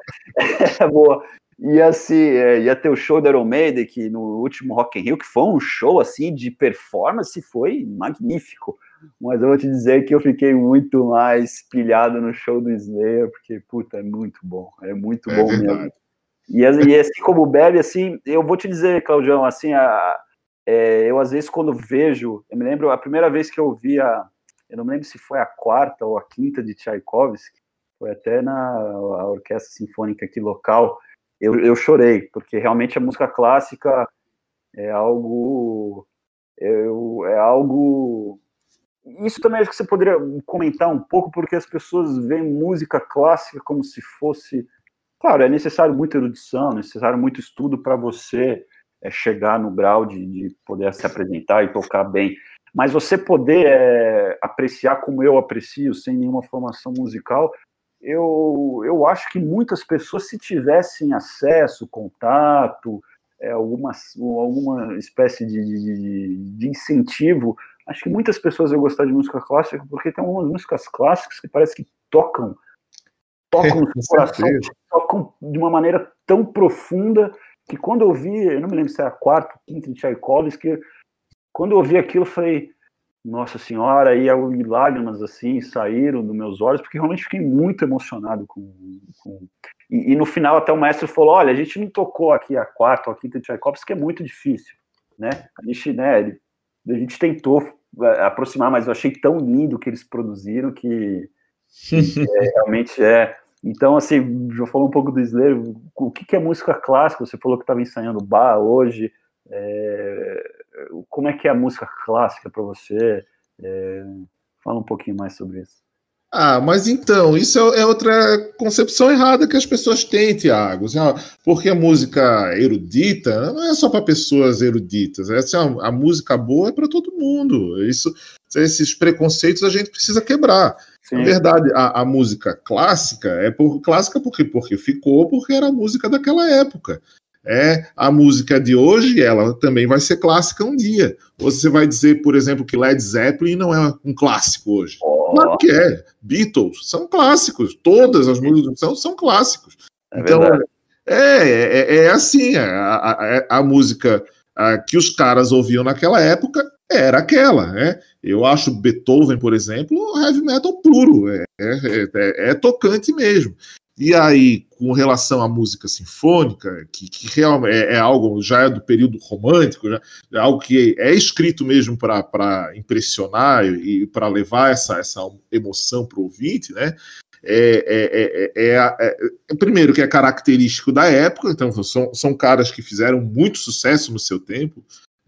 É boa. E assim, é, ia ter o show da Iron Maiden, que no último Rock in Rio, que foi um show assim de performance, foi magnífico. Mas eu vou te dizer que eu fiquei muito mais pilhado no show do Slayer, porque, puta, é muito bom. É muito é bom verdade. mesmo. E, e, assim como bebe, assim, eu vou te dizer, Claudião, assim, a, é, eu às vezes quando vejo, eu me lembro a primeira vez que eu vi a, eu não me lembro se foi a quarta ou a quinta de Tchaikovsky, foi até na orquestra sinfônica aqui local, eu, eu chorei, porque realmente a música clássica é algo, eu, é algo isso também acho que você poderia comentar um pouco, porque as pessoas veem música clássica como se fosse. Claro, é necessário muita erudição, é necessário muito estudo para você é, chegar no grau de, de, poder se apresentar e tocar bem. Mas você poder é, apreciar como eu aprecio, sem nenhuma formação musical, eu, eu acho que muitas pessoas, se tivessem acesso, contato, é, alguma, alguma espécie de, de, de incentivo acho que muitas pessoas vão gostar de música clássica porque tem algumas músicas clássicas que parece que tocam, tocam no coração, tocam de uma maneira tão profunda que quando eu ouvi, eu não me lembro se era quarto, quinto de Tchaikovsky, quando eu ouvi aquilo, eu falei, nossa senhora, aí lágrimas assim saíram dos meus olhos, porque realmente fiquei muito emocionado com. com... E, e, no final, até o maestro falou: olha, a gente não tocou aqui a quarta ou a quinta de Tchaikovsky, que é muito difícil. Né? A gente, né, a gente tentou aproximar, mas eu achei tão lindo que eles produziram que, é, realmente é. Então, assim, já falou um pouco do Slayer, o que, que é música clássica? Você falou que estava ensaiando bar hoje. É, como é que é a música clássica para você? É, fala um pouquinho mais sobre isso. Ah, mas então, isso é, é outra concepção errada que as pessoas têm, Tiago. Assim, porque a música erudita não é só para pessoas eruditas. É, assim, a, a, música boa é para todo mundo. Isso, esses preconceitos a gente precisa quebrar. Sim. Na verdade, a, a, música clássica é por, clássica porque, porque ficou, porque era a música daquela época é a música de hoje, ela também vai ser clássica um dia. Você vai dizer, por exemplo, que Led Zeppelin não é um clássico hoje. Oh. Claro que é. Beatles são clássicos. Todas as músicas são, são clássicos. É então, é, é, é, assim, a, a, a música a, que os caras ouviam naquela época era aquela, né? Eu acho Beethoven, por exemplo, heavy metal puro, é, é, é, é tocante mesmo. E aí, com relação à música sinfônica, que, que realmente é, é, algo já é do período romântico, já, é algo que é escrito mesmo para impressionar e, para levar essa, essa emoção para o ouvinte, né? É, é, é, é, primeiro que é característico da época, então são, são caras que fizeram muito sucesso no seu tempo,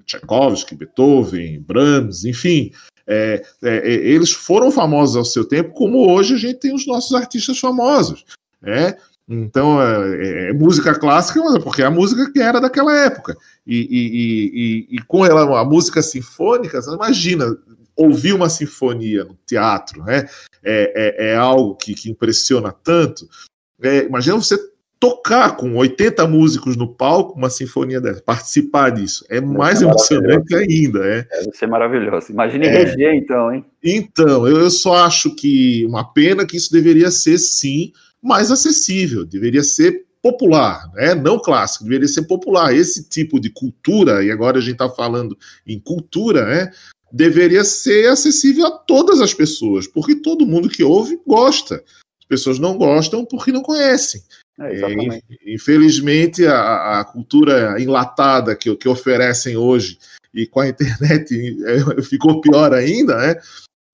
Tchaikovsky, Beethoven, Brahms, enfim, é, é, eles foram famosos ao seu tempo, como hoje a gente tem os nossos artistas famosos. Né? Então, é, é, é, música clássica, mas é porque é a música que era daquela época. E, e, e, e com ela, a música sinfônica, imagina ouvir uma sinfonia no teatro, né? É, é, é algo que, que, impressiona tanto. É, imagina você tocar com 80 músicos no palco uma sinfonia dessa, participar disso. É mais emocionante ainda. É. Deve ser maravilhoso. Imagine é. reger, então, hein? Então, eu, eu só acho que uma pena que isso deveria ser, sim, mais acessível, deveria ser popular, né? não clássico, deveria ser popular. Esse tipo de cultura, e agora a gente está falando em cultura, né? deveria ser acessível a todas as pessoas, porque todo mundo que ouve gosta. As pessoas não gostam porque não conhecem. É, é, infelizmente, a, a, cultura enlatada que, que oferecem hoje e com a internet é, ficou pior ainda, né?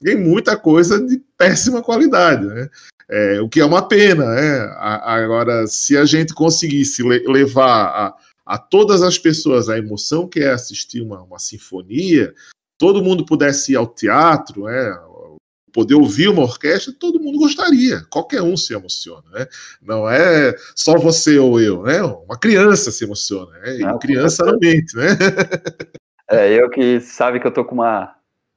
Tem muita coisa de péssima qualidade, né? É, o que é uma pena, né? Agora, se a gente conseguisse levar a, a, todas as pessoas a emoção que é assistir uma, uma sinfonia, todo mundo pudesse ir ao teatro, né? poder ouvir uma orquestra, todo mundo gostaria, qualquer um se emociona, né? Não é só você ou eu, né? Uma criança se emociona, né? Não, criança não mente, né? É, eu que sabe que eu tô com uma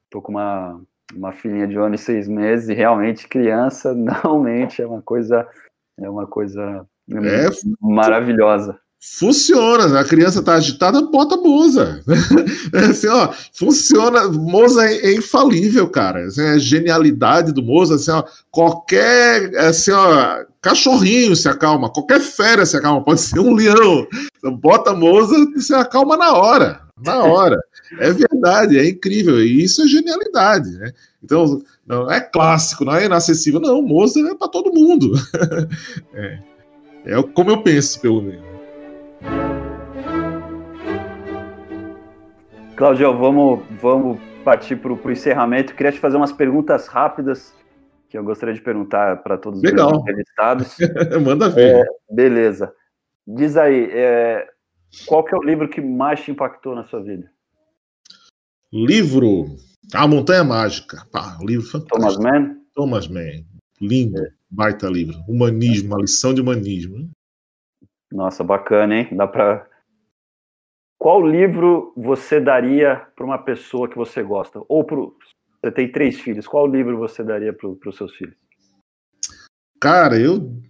tô com uma uma filhinha de um ano e seis meses, e realmente criança não mente, é uma coisa, é uma coisa é, maravilhosa. Funciona, a criança está agitada, bota Moza. É assim, ó, funciona, Moza é, é infalível, cara. Assim, a genialidade do Moza, assim, ó, qualquer assim, ó, cachorrinho se acalma, qualquer fera se acalma, pode ser um leão. Então, bota Moza e se acalma na hora na hora. É verdade, é incrível. E isso é genialidade, né? Então, não é clássico, não é inacessível. Não, Mozart é para todo mundo. é. é como eu penso, pelo menos. Claudio, vamos, vamos partir para o encerramento. Eu queria te fazer umas perguntas rápidas que eu gostaria de perguntar para todos Legal. os entrevistados. Manda ver. É, beleza. Diz aí, é, qual que é o livro que mais te impactou na sua vida? Livro A Montanha Mágica. Pá, um livro fantástico. Thomas Mann? Thomas Mann. Lindo. É. Baita livro. Humanismo, uma lição de humanismo. Nossa, bacana, hein? Dá para Qual livro você daria para uma pessoa que você gosta? Ou pro... você tem três filhos, qual livro você daria para os seus filhos? Cara, eu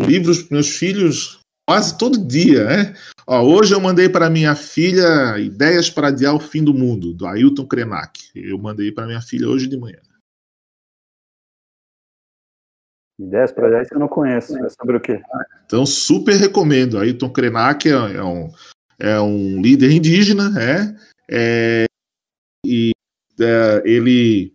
livros para meus filhos quase todo dia, né? Ó, hoje eu mandei para minha filha Ideias para Adiar o Fim do Mundo, do Ailton Krenak. Eu mandei para minha filha hoje de manhã. Ideias para Adiar, eu não conheço. É sobre o quê? Então, super recomendo. Ailton Krenak é, é, um, é um líder indígena, é, é e é, ele,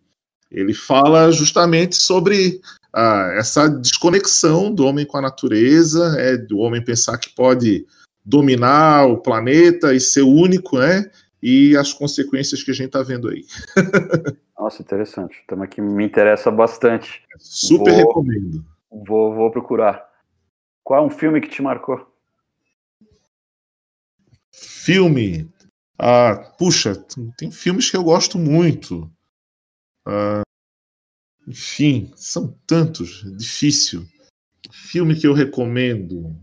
ele fala justamente sobre ah, essa desconexão do homem com a natureza, é, do homem pensar que pode dominar o planeta e ser único, né? E as consequências que a gente está vendo aí. Nossa, interessante. Tema que me interessa bastante. Super vou, recomendo. Vou, vou procurar. Qual é um filme que te marcou? filme. Ah, puxa, tem filmes que eu gosto muito. Ah, enfim, são tantos, difícil. Filme que eu recomendo.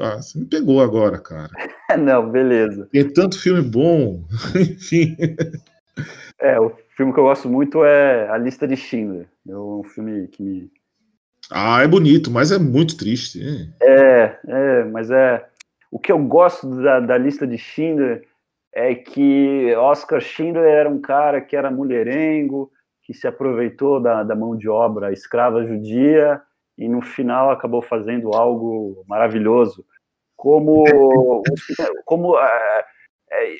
Ah, você me pegou agora, cara. Não, beleza. Tem tanto filme bom, enfim. É, o filme que eu gosto muito é A Lista de Schindler. É um filme que me. Ah, é bonito, mas é muito triste. É, é, mas é. O que eu gosto da, da lista de Schindler é que Oscar Schindler era um cara que era mulherengo, que se aproveitou da, da mão de obra escrava judia e no final acabou fazendo algo maravilhoso. Como, como, é, é,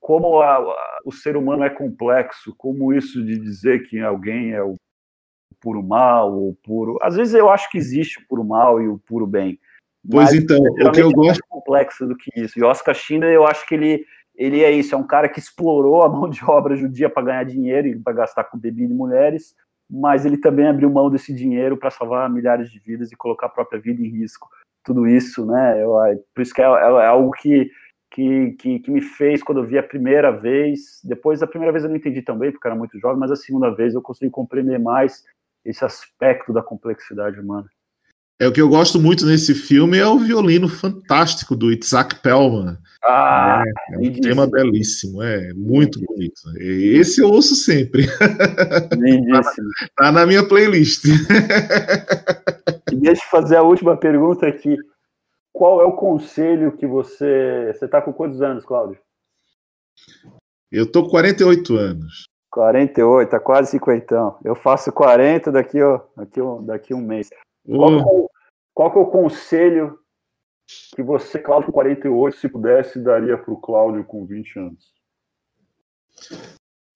como a, a, o ser humano é complexo, como isso de dizer que alguém é o puro mal ou puro. Às vezes eu acho que existe o puro mal e o puro bem. Pois então, o que eu é gosto. mais complexo do que isso. E Oscar Schindler, eu acho que ele, ele é isso, é um cara que explorou a mão de obra judia para ganhar dinheiro e para gastar com bebida e mulheres, mas ele também abriu mão desse dinheiro para salvar milhares de vidas e colocar a própria vida em risco. Tudo isso, né? Eu, por isso que é, é, é algo que, que, que, que, me fez quando eu vi a primeira vez. Depois da primeira vez eu não entendi também, porque era muito jovem, mas a segunda vez eu consegui compreender mais esse aspecto da complexidade humana. É o que eu gosto muito nesse filme é o violino fantástico do Isaac Pellman. Ah, é, é um tema belíssimo, é muito bonito. Esse eu ouço sempre. Lindíssimo. tá, na minha playlist. E deixa eu fazer a última pergunta aqui. Qual é o conselho que você. Você está com quantos anos, Cláudio? Eu tô com 48 anos. 48, tá quase 50. Eu faço 40 daqui, ó, daqui, daqui um mês. Qual, qual que é o conselho que você, Cláudio, com 48, se pudesse, daria para o Cláudio com 20 anos?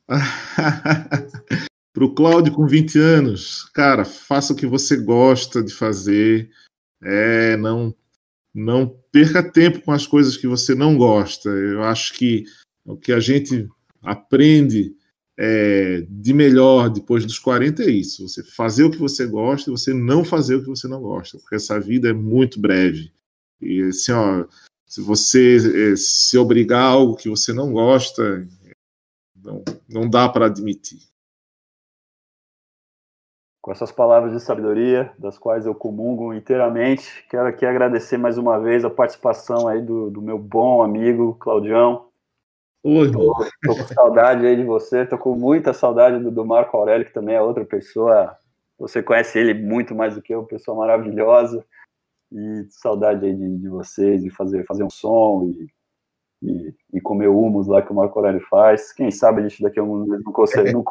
para o Cláudio com 20 anos, cara, faça o que você gosta de fazer. É, não, não perca tempo com as coisas que você não gosta. Eu acho que o que a gente aprende é, de melhor depois dos 40 é isso: você fazer o que você gosta e você não fazer o que você não gosta, porque essa vida é muito breve. E assim, ó, se você é, se obrigar a algo que você não gosta, não, não dá para admitir. Com essas palavras de sabedoria, das quais eu comungo inteiramente, quero aqui agradecer mais uma vez a participação aí do, do meu bom amigo Claudião, Oi, tô, tô, com saudade aí de você, tô com muita saudade do, do, Marco Aurélio, que também é outra pessoa. Você conhece ele muito mais do que eu, pessoa maravilhosa. E saudade aí de, de vocês, de fazer, fazer um som e, e, e comer humus lá que o Marco Aurélio faz. Quem sabe a gente daqui a meses não consegue, não,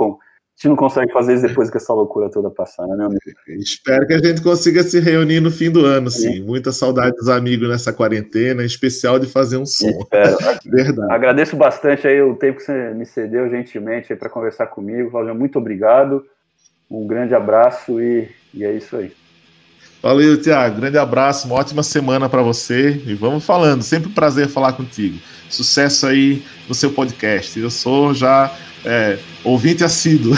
gente não consegue fazer isso depois que essa loucura toda passar, né, meu amigo? Espero que a gente consiga se reunir no fim do ano, sim. sim. Muita saudade dos amigos nessa quarentena, em especial de fazer um som. Espero. Verdade. Agradeço bastante aí o tempo que você me cedeu gentilmente para conversar comigo. Cláudio, muito obrigado. Um grande abraço e, e é isso aí. Valeu, Tiago. Grande abraço, uma ótima semana para você e vamos falando. Sempre um prazer falar contigo. Sucesso aí no seu podcast. Eu sou já é, ouvinte assíduo.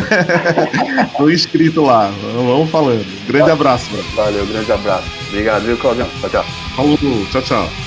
Estou inscrito lá. Vamos falando. Grande abraço. Valeu, grande abraço. Obrigado, viu, Claudião? Tchau, tchau. Falou, tchau, tchau.